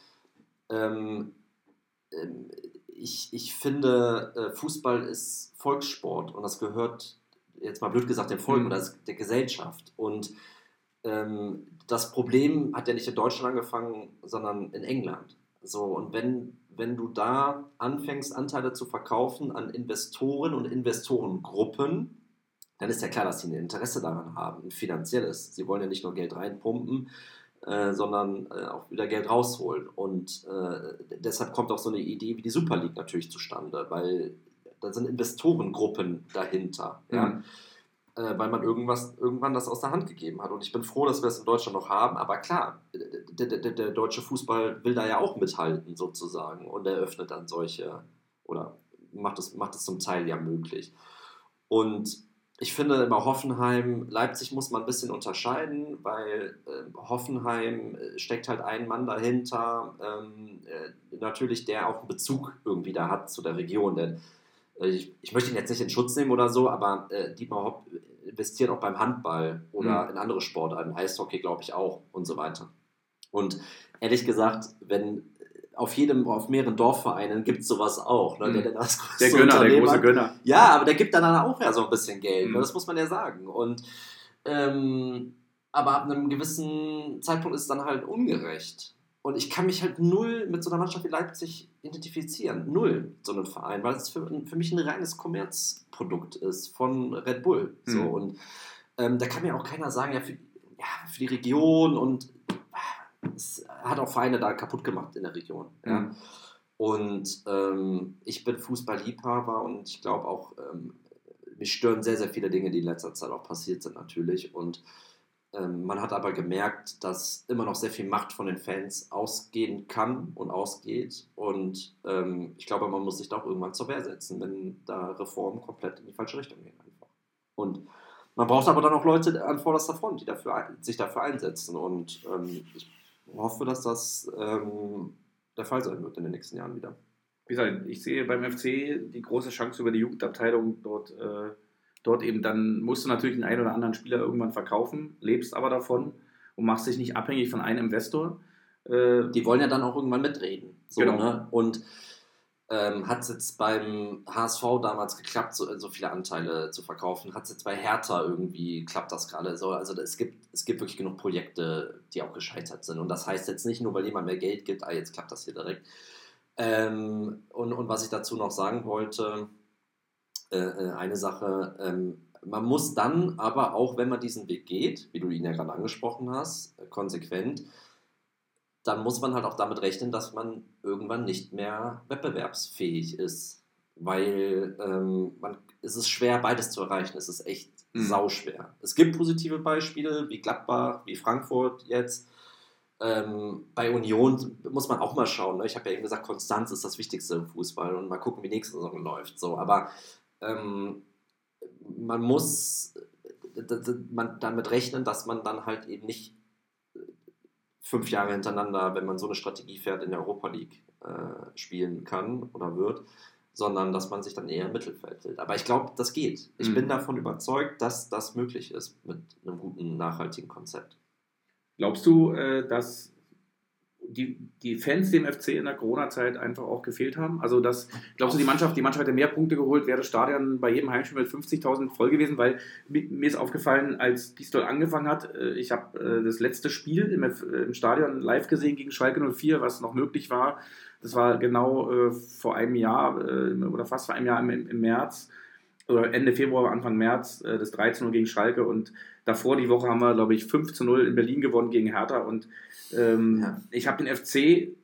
ähm, ich, ich finde, äh, Fußball ist Volkssport und das gehört, jetzt mal blöd gesagt, dem Volk Mhm. oder der Gesellschaft. Und ähm, das Problem hat ja nicht in Deutschland angefangen, sondern in England. So, und wenn, wenn du da anfängst, Anteile zu verkaufen an Investoren und Investorengruppen, dann ist ja klar, dass sie ein Interesse daran haben, ein finanzielles. Sie wollen ja nicht nur Geld reinpumpen, äh, sondern äh, auch wieder Geld rausholen. Und äh, deshalb kommt auch so eine Idee wie die Super League natürlich zustande, weil da sind Investorengruppen dahinter. Ja? Mhm. äh, weil man irgendwas, irgendwann das aus der Hand gegeben hat. Und ich bin froh, dass wir es in Deutschland noch haben. Aber klar, der, der, der, deutsche Fußball will da ja auch mithalten, sozusagen, und eröffnet dann solche oder macht es, macht es zum Teil ja möglich. Und ich finde immer Hoffenheim, Leipzig muss man ein bisschen unterscheiden, weil äh, Hoffenheim steckt halt ein Mann dahinter, ähm, äh, natürlich der auch einen Bezug irgendwie da hat zu der Region. Denn äh, ich, ich, möchte ihn jetzt nicht in Schutz nehmen oder so, aber äh, Dietmar Hopp investiert auch beim Handball oder mhm. in andere Sportarten, Eishockey glaube ich auch und so weiter. Und ehrlich gesagt, wenn auf jedem, auf mehreren Dorfvereinen gibt es sowas auch. Ne? Der, der, das der Gönner, der große Gönner. Ja, aber der gibt dann auch ja so ein bisschen Geld. Mhm. Ne? Das muss man ja sagen. Und ähm, aber ab einem gewissen Zeitpunkt ist es dann halt ungerecht. Und ich kann mich halt null mit so einer Mannschaft wie Leipzig identifizieren. Null, so einem Verein, weil es für, für mich ein reines Kommerzprodukt ist von Red Bull. Mhm. So. Und ähm, da kann mir auch keiner sagen, ja für, ja, für die Region und es hat auch Vereine da kaputt gemacht in der Region. Ja. Mhm. Und ähm, ich bin Fußballliebhaber und ich glaube auch, ähm, mich stören sehr, sehr viele Dinge, die in letzter Zeit auch passiert sind natürlich. Und ähm, man hat aber gemerkt, dass immer noch sehr viel Macht von den Fans ausgehen kann und ausgeht. Und ähm, ich glaube, man muss sich da auch irgendwann zur Wehr setzen, wenn da Reformen komplett in die falsche Richtung gehen einfach. Und man braucht aber dann auch Leute an vorderster Front, die dafür, sich dafür einsetzen. Und ähm, ich hoffe, dass das ähm, der Fall sein wird in den nächsten Jahren wieder. Wie gesagt, ich sehe beim FC die große Chance über die Jugendabteilung dort, äh, dort eben, dann musst du natürlich den einen oder anderen Spieler irgendwann verkaufen, lebst aber davon und machst dich nicht abhängig von einem Investor. Äh, die wollen ja dann auch irgendwann mitreden. So, genau. Ne? Und ähm, hat es jetzt beim HSV damals geklappt, so, so viele Anteile zu verkaufen? Hat es jetzt bei Hertha irgendwie, klappt das gerade so? Also es gibt, es gibt wirklich genug Projekte, die auch gescheitert sind. Und das heißt jetzt nicht nur, weil jemand mehr Geld gibt, ah, jetzt klappt das hier direkt. Ähm, und, und was ich dazu noch sagen wollte, äh, äh eine Sache, ähm, man muss dann aber auch, wenn man diesen Weg geht, wie du ihn ja gerade angesprochen hast, konsequent, dann muss man halt auch damit rechnen, dass man irgendwann nicht mehr wettbewerbsfähig ist. Weil ähm, man, es ist schwer, beides zu erreichen. Es ist echt mhm. sauschwer. Es gibt positive Beispiele, wie Gladbach, wie Frankfurt jetzt. Ähm, bei Union muss man auch mal schauen. Ne? Ich habe ja eben gesagt, Konstanz ist das Wichtigste im Fußball und mal gucken, wie nächste Saison läuft. So, aber ähm, man muss man damit rechnen, dass man dann halt eben nicht fünf Jahre hintereinander, wenn man so eine Strategie fährt, in der Europa League äh, spielen kann oder wird, sondern dass man sich dann eher im Mittelfeld hält. Aber ich glaube, das geht. Ich mhm. bin davon überzeugt, dass das möglich ist mit einem guten, nachhaltigen Konzept. Glaubst du, äh, dass die, die Fans dem FC in der Corona-Zeit einfach auch gefehlt haben? Also das, glaubst du, die Mannschaft, die Mannschaft hätte mehr Punkte geholt, wäre das Stadion bei jedem Heimspiel mit 50.000 voll gewesen? Weil mir ist aufgefallen, als Pistol angefangen hat, äh, ich habe äh, das letzte Spiel im, im Stadion live gesehen gegen Schalke 04, was noch möglich war. Das war genau äh, vor einem Jahr oder fast vor einem Jahr im, im März oder Ende Februar, Anfang März, das 13 Uhr gegen Schalke und davor die Woche haben wir, glaube ich, 5 zu 0 in Berlin gewonnen gegen Hertha und ähm, ja. Ich habe den FC,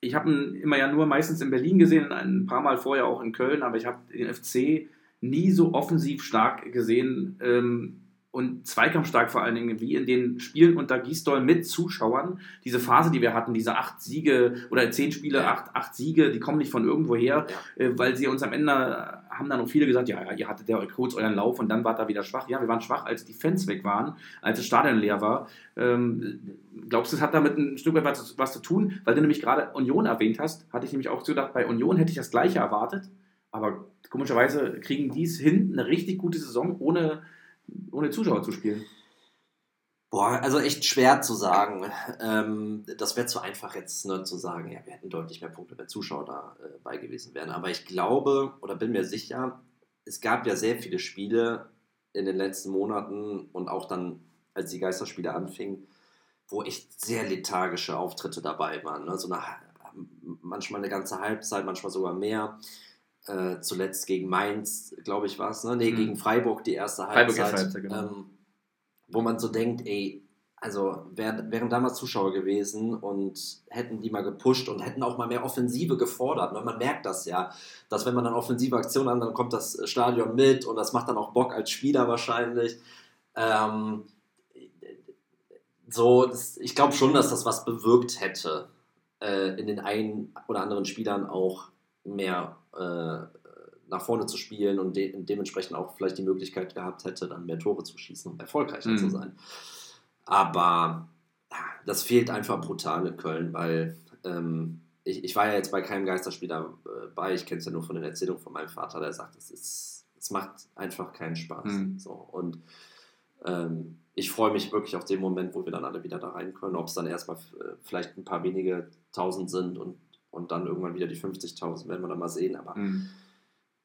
ich habe ihn immer ja nur meistens in Berlin gesehen, ein paar Mal vorher auch in Köln, aber ich habe den FC nie so offensiv stark gesehen. Ähm, und zweikampfstark vor allen Dingen, wie in den Spielen unter Gisdol mit Zuschauern. Diese Phase, die wir hatten, diese acht Siege oder zehn Spiele, acht, acht Siege, die kommen nicht von irgendwo her, ja. äh, weil sie uns am Ende haben dann auch viele gesagt, ja, ihr hattet ja kurz euren Lauf und dann war da wieder schwach. Ja, wir waren schwach, als die Fans weg waren, als das Stadion leer war. Ähm, glaubst du, es hat damit ein Stück weit was, was zu tun? Weil du nämlich gerade Union erwähnt hast, hatte ich nämlich auch gedacht, bei Union hätte ich das Gleiche erwartet, aber komischerweise kriegen die es hin, eine richtig gute Saison ohne ohne Zuschauer zu spielen? Boah, also echt schwer zu sagen. Ähm, das wäre zu einfach jetzt ne, zu sagen, ja, wir hätten deutlich mehr Punkte, wenn Zuschauer dabei äh, gewesen wären. Aber ich glaube oder bin mir sicher, es gab ja sehr viele Spiele in den letzten Monaten und auch dann, als die Geisterspiele anfingen, wo echt sehr lethargische Auftritte dabei waren. Ne? So eine, manchmal eine ganze Halbzeit, manchmal sogar mehr äh, zuletzt gegen Mainz, glaube ich, war es, ne? Nee, mhm. gegen Freiburg die erste Halbzeit. Halbzeit genau. ähm, wo man so denkt, ey, also wär, wären damals Zuschauer gewesen und hätten die mal gepusht und hätten auch mal mehr Offensive gefordert. Ne? Man merkt das ja, dass wenn man dann offensive Aktionen an, dann kommt das Stadion mit und das macht dann auch Bock als Spieler wahrscheinlich. Ähm, so, das, ich glaube schon, dass das was bewirkt hätte, äh, in den einen oder anderen Spielern auch mehr äh, nach vorne zu spielen und de dementsprechend auch vielleicht die Möglichkeit gehabt hätte, dann mehr Tore zu schießen und erfolgreicher mhm. zu sein. Aber das fehlt einfach brutal in Köln, weil ähm, ich, ich war ja jetzt bei keinem Geisterspiel dabei, ich kenne es ja nur von den Erzählungen von meinem Vater, der sagt, es, ist, es macht einfach keinen Spaß. Mhm. So, und ähm, ich freue mich wirklich auf den Moment, wo wir dann alle wieder da rein können, ob es dann erstmal äh, vielleicht ein paar wenige Tausend sind und, und dann irgendwann wieder die 50.000, werden wir dann mal sehen, aber mhm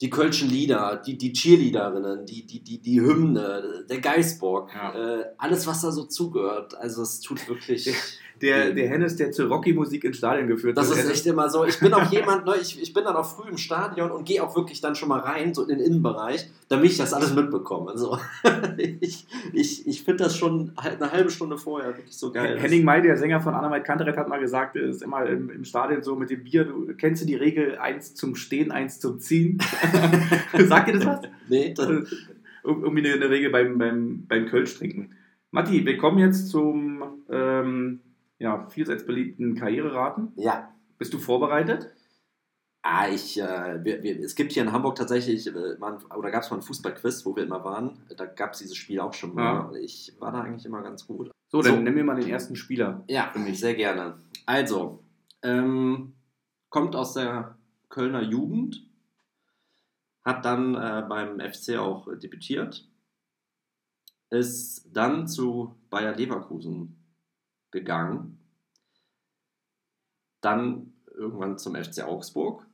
die Kölschen Lieder, die, die Cheerleaderinnen, die, die, die, die Hymne, der Geistbock, ja. äh, alles, was da so zugehört. Also es tut wirklich. Der, der Hennes, der zur Rocky-Musik ins Stadion geführt hat. Das ist echt immer so. Ich bin auch jemand, ne, ich, ich bin dann auch früh im Stadion und gehe auch wirklich dann schon mal rein, so in den Innenbereich, damit ich das alles mitbekomme. Also, ich ich, ich finde das schon eine halbe Stunde vorher wirklich so geil. Henning May, der Sänger von Anna Kanteret, hat mal gesagt, es ist immer im, im Stadion so mit dem Bier, du kennst du die Regel, eins zum Stehen, eins zum Ziehen? Sagt ihr das was? Nee. Das irgendwie eine, eine Regel beim, beim, beim Kölsch trinken. Matti, wir kommen jetzt zum ähm, ja, vielseits beliebten Karriereraten. Ja. Bist du vorbereitet? Ah, ich, äh, wir, wir, es gibt hier in Hamburg tatsächlich, äh, mal, oder gab es mal ein Fußballquiz, wo wir immer waren. Da gab es dieses Spiel auch schon mal. Ja. Ich war da eigentlich immer ganz gut. So, dann so. nimm mir mal den ersten Spieler. Ja, für mich. sehr gerne. Also, ähm, kommt aus der Kölner Jugend, hat dann äh, beim FC auch debütiert, ist dann zu Bayer Leverkusen gegangen. Dann irgendwann zum FC Augsburg,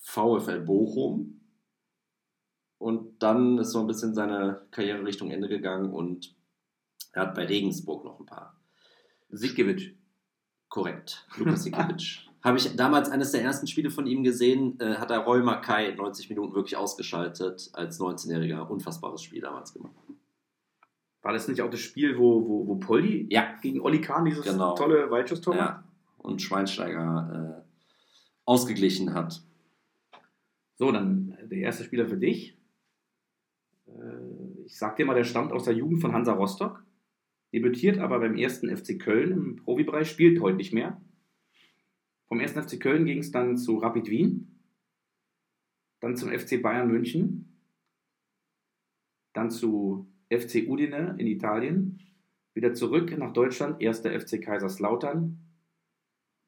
VfL Bochum und dann ist so ein bisschen seine Karriere Richtung Ende gegangen und er hat bei Regensburg noch ein paar. Sikiewicz. Korrekt, Lukas Sikiewicz. Habe ich damals eines der ersten Spiele von ihm gesehen, äh, hat er Roy Mackay 90 Minuten wirklich ausgeschaltet, als 19-Jähriger. Unfassbares Spiel damals gemacht. War das nicht auch das Spiel, wo, wo, wo Poldi ja. gegen Olli Kahn dieses genau. tolle Weitschusstor ja. und Schweinsteiger äh, ausgeglichen hat? So, dann der erste Spieler für dich. Äh, ich sag dir mal, der stammt aus der Jugend von Hansa Rostock, debütiert aber beim ersten FC Köln im Profibereich, spielt heute nicht mehr. Vom ersten FC Köln ging es dann zu Rapid Wien, dann zum FC Bayern München, dann zu FC Udine in Italien, wieder zurück nach Deutschland, erster FC Kaiserslautern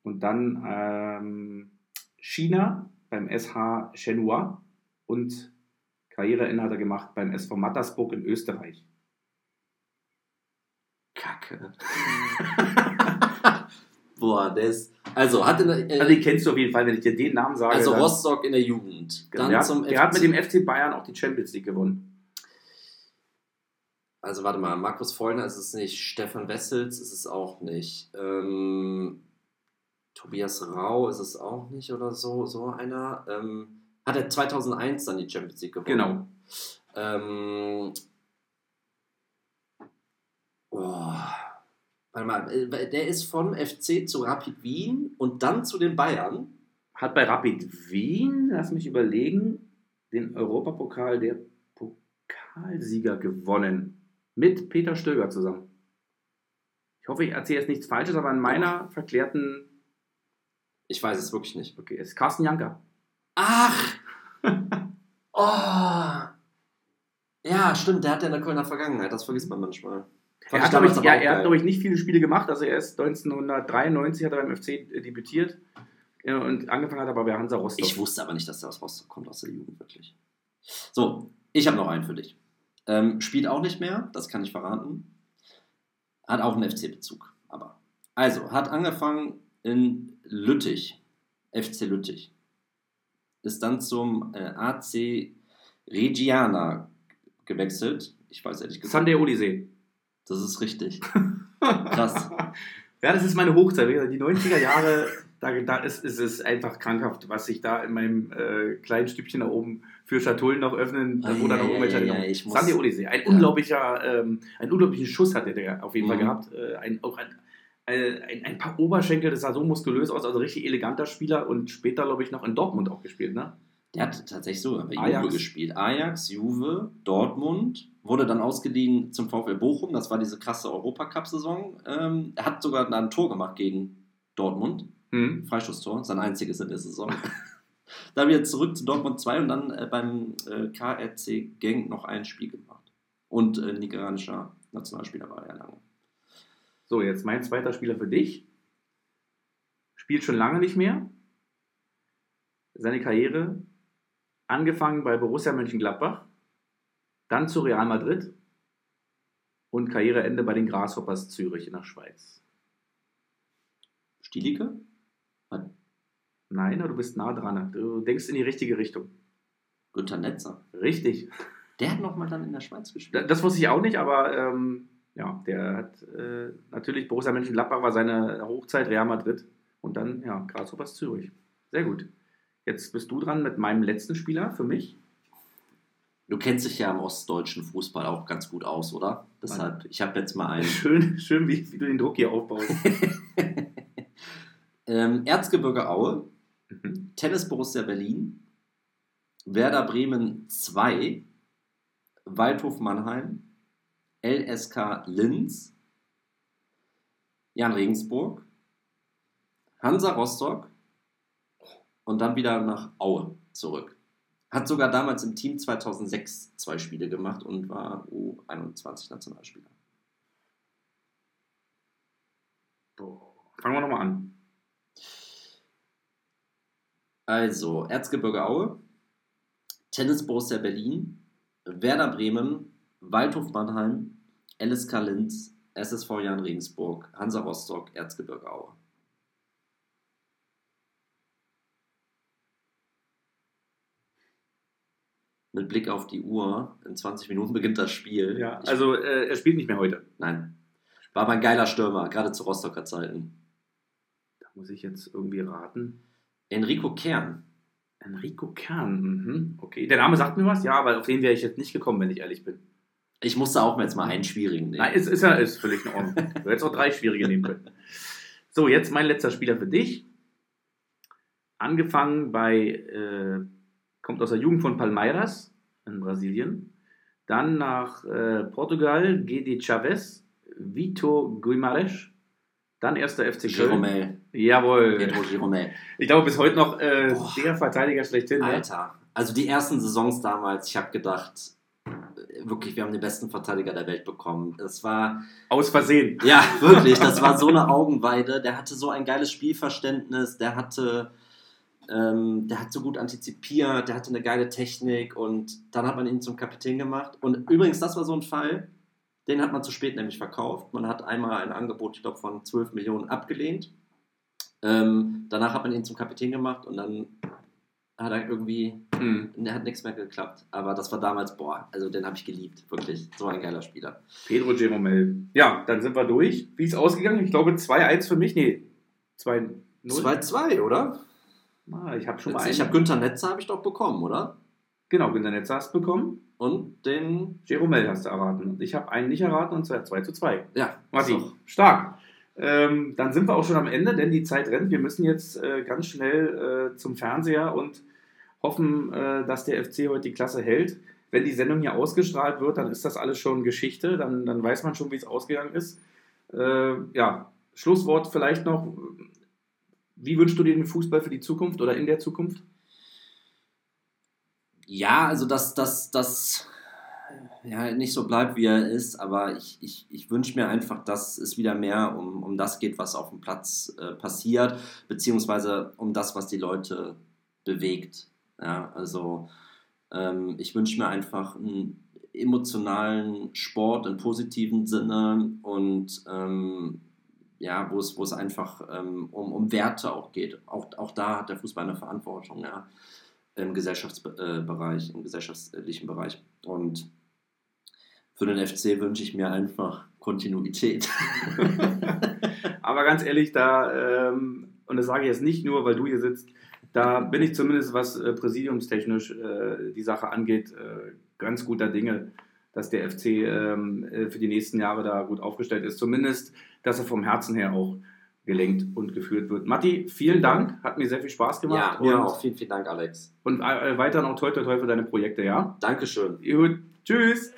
und dann ähm, China beim SH Shenhua und Karriereende hat er gemacht beim SV Mattersburg in Österreich. Kacke. Boah, der ist. Also, hat in der, äh, also, den kennst du auf jeden Fall, wenn ich dir den Namen sage. Also, Rostock in der Jugend. Dann der, zum hat, der hat mit dem FC Bayern auch die Champions League gewonnen also warte mal, Markus Vollner ist es nicht, Stefan Wessels ist es auch nicht, ähm, Tobias Rau ist es auch nicht oder so, so einer. Ähm, hat er 2001 dann die Champions League gewonnen? Genau. Ähm, oh, warte mal, äh, der ist vom FC zu Rapid Wien und dann zu den Bayern. Hat bei Rapid Wien, lass mich überlegen, den Europapokal der Pokalsieger gewonnen. Mit Peter Stöger zusammen. Ich hoffe, ich erzähle jetzt nichts Falsches, aber in meiner Doch. verklärten. Ich weiß es wirklich nicht. Okay, es ist Carsten Janker. Ach! oh! Ja, stimmt, der hat ja eine Kölner Vergangenheit, das vergisst man manchmal. Er hat, glaube ich, ja, er hat, glaube ich, nicht viele Spiele gemacht. Also er ist 1993 hat er beim FC debütiert und angefangen hat er aber bei Hansa Rostock. Ich wusste aber nicht, dass er aus Rostock kommt, aus der Jugend wirklich. So, ich habe noch einen für dich. Ähm, spielt auch nicht mehr, das kann ich verraten. Hat auch einen FC-Bezug, aber. Also, hat angefangen in Lüttich, FC Lüttich. Ist dann zum äh, AC Reggiana gewechselt. Ich weiß ehrlich gesagt. Sunday Odyssey. Das ist richtig. Krass. ja, das ist meine Hochzeit. Die 90er Jahre da, da ist, ist es einfach krankhaft, was sich da in meinem äh, kleinen Stückchen da oben für Schatullen noch öffnen, oh, wo ja, dann noch irgendwelche. Ja, ja, Sandy Odyssey. Ein unglaublicher, ähm, einen unglaublichen Schuss hat der auf jeden mhm. Fall gehabt. Äh, ein, auch ein, ein, ein, paar Oberschenkel, das sah so muskulös aus, also richtig eleganter Spieler und später, glaube ich, noch in Dortmund auch gespielt, ne? Der hat tatsächlich so bei Ajax. Juve gespielt. Ajax, Juve, Dortmund, wurde dann ausgeliehen zum VfL Bochum, das war diese krasse Europacup-Saison. Ähm, er hat sogar ein Tor gemacht gegen Dortmund. Mhm. Freistoßtor, sein einziges in der Saison. Dann wieder zurück zu Dortmund 2 und dann äh, beim äh, KRC Genk noch ein Spiel gemacht. Und äh, nigerianischer Nationalspieler war er lange. So, jetzt mein zweiter Spieler für dich. Spielt schon lange nicht mehr. Seine Karriere angefangen bei Borussia Mönchengladbach, dann zu Real Madrid und Karriereende bei den Grasshoppers Zürich in der Schweiz. Stielicke? Nein, du bist nah dran. Du denkst in die richtige Richtung. Günther Netzer. Richtig. Der hat nochmal dann in der Schweiz gespielt. Das wusste ich auch nicht, aber ähm, ja, der hat äh, natürlich Borussia Mönchengladbach war seine Hochzeit Real Madrid und dann ja Grasshoppers Zürich. Sehr gut. Jetzt bist du dran mit meinem letzten Spieler für mich. Du kennst dich ja im ostdeutschen Fußball auch ganz gut aus, oder? Deshalb, ich habe jetzt mal einen. Schön, schön wie, wie du den Druck hier aufbaust. ähm, Erzgebirge Aue, mhm. Tennis Borussia Berlin, Werder Bremen 2, Waldhof Mannheim, LSK Linz, Jan Regensburg, Hansa Rostock und dann wieder nach Aue zurück. Hat sogar damals im Team 2006 zwei Spiele gemacht und war U21-Nationalspieler. Fangen wir nochmal an. Also, Erzgebirge Aue, Tennis Borussia Berlin, Werder Bremen, Waldhof Mannheim, LSK Linz, SSV Jan Regensburg, Hansa Rostock, Erzgebirge Aue. Mit Blick auf die Uhr, in 20 Minuten beginnt das Spiel. Ja, also äh, er spielt nicht mehr heute. Nein. War aber ein geiler Stürmer, gerade zu Rostocker Zeiten. Da muss ich jetzt irgendwie raten. Enrico Kern. Enrico Kern, mhm. okay. Der Name sagt mir was, ja, aber auf den wäre ich jetzt nicht gekommen, wenn ich ehrlich bin. Ich musste auch jetzt mal einen schwierigen nehmen. Nein, ist, ist ja ist völlig in Ordnung. Du hättest auch drei schwierige nehmen können. So, jetzt mein letzter Spieler für dich. Angefangen bei, äh, kommt aus der Jugend von Palmeiras in Brasilien. Dann nach äh, Portugal, GD Chavez, Vito Guimarães. Dann erster FC Köln. Giromel. Jawohl. Pedro Giromel. Ich glaube, bis heute noch äh, der Verteidiger schlechthin. Ne? Alter. Also die ersten Saisons damals, ich habe gedacht, wirklich, wir haben den besten Verteidiger der Welt bekommen. Das war. Aus Versehen. Ja, wirklich. Das war so eine Augenweide. Der hatte so ein geiles Spielverständnis. Der hatte. Ähm, der hat so gut antizipiert, der hatte eine geile Technik und dann hat man ihn zum Kapitän gemacht. Und übrigens, das war so ein Fall, den hat man zu spät nämlich verkauft. Man hat einmal ein Angebot, ich glaube, von 12 Millionen abgelehnt. Ähm, danach hat man ihn zum Kapitän gemacht und dann hat er irgendwie, hm, der hat nichts mehr geklappt. Aber das war damals, boah, also den habe ich geliebt, wirklich. So ein geiler Spieler. Pedro Jeromel. Ja, dann sind wir durch. Wie ist ausgegangen? Ich glaube 2-1 für mich. Nee, 2-0. 2-2, oder? Ah, ich habe schon mal Ich habe Günther Netzer habe ich doch bekommen, oder? Genau, Günther Netzer hast du bekommen. Und den. Jeromel hast du erraten. Ich habe einen nicht erraten und zwar 2 zu 2. Ja. Matti, stark. Ähm, dann sind wir auch schon am Ende, denn die Zeit rennt. Wir müssen jetzt äh, ganz schnell äh, zum Fernseher und hoffen, äh, dass der FC heute die Klasse hält. Wenn die Sendung hier ausgestrahlt wird, dann ist das alles schon Geschichte. Dann, dann weiß man schon, wie es ausgegangen ist. Äh, ja, Schlusswort vielleicht noch. Wie wünschst du dir den Fußball für die Zukunft oder in der Zukunft? Ja, also dass das, das ja, nicht so bleibt, wie er ist, aber ich, ich, ich wünsche mir einfach, dass es wieder mehr um, um das geht, was auf dem Platz äh, passiert, beziehungsweise um das, was die Leute bewegt. Ja, also ähm, ich wünsche mir einfach einen emotionalen Sport im positiven Sinne und ähm, ja, wo es, wo es einfach ähm, um, um Werte auch geht. Auch, auch da hat der Fußball eine Verantwortung, ja, im Gesellschaftsbereich, im gesellschaftlichen Bereich. Und für den FC wünsche ich mir einfach Kontinuität. Aber ganz ehrlich, da, ähm, und das sage ich jetzt nicht nur, weil du hier sitzt, da bin ich zumindest, was äh, präsidiumstechnisch äh, die Sache angeht, äh, ganz guter Dinge, dass der FC ähm, äh, für die nächsten Jahre da gut aufgestellt ist. Zumindest, dass er vom Herzen her auch gelenkt und geführt wird. Matti, vielen Dank, hat mir sehr viel Spaß gemacht. Ja, mir auch. Vielen, vielen Dank, Alex. Und äh, weiter noch toi toi toi für deine Projekte, ja? Dankeschön. Gut, tschüss.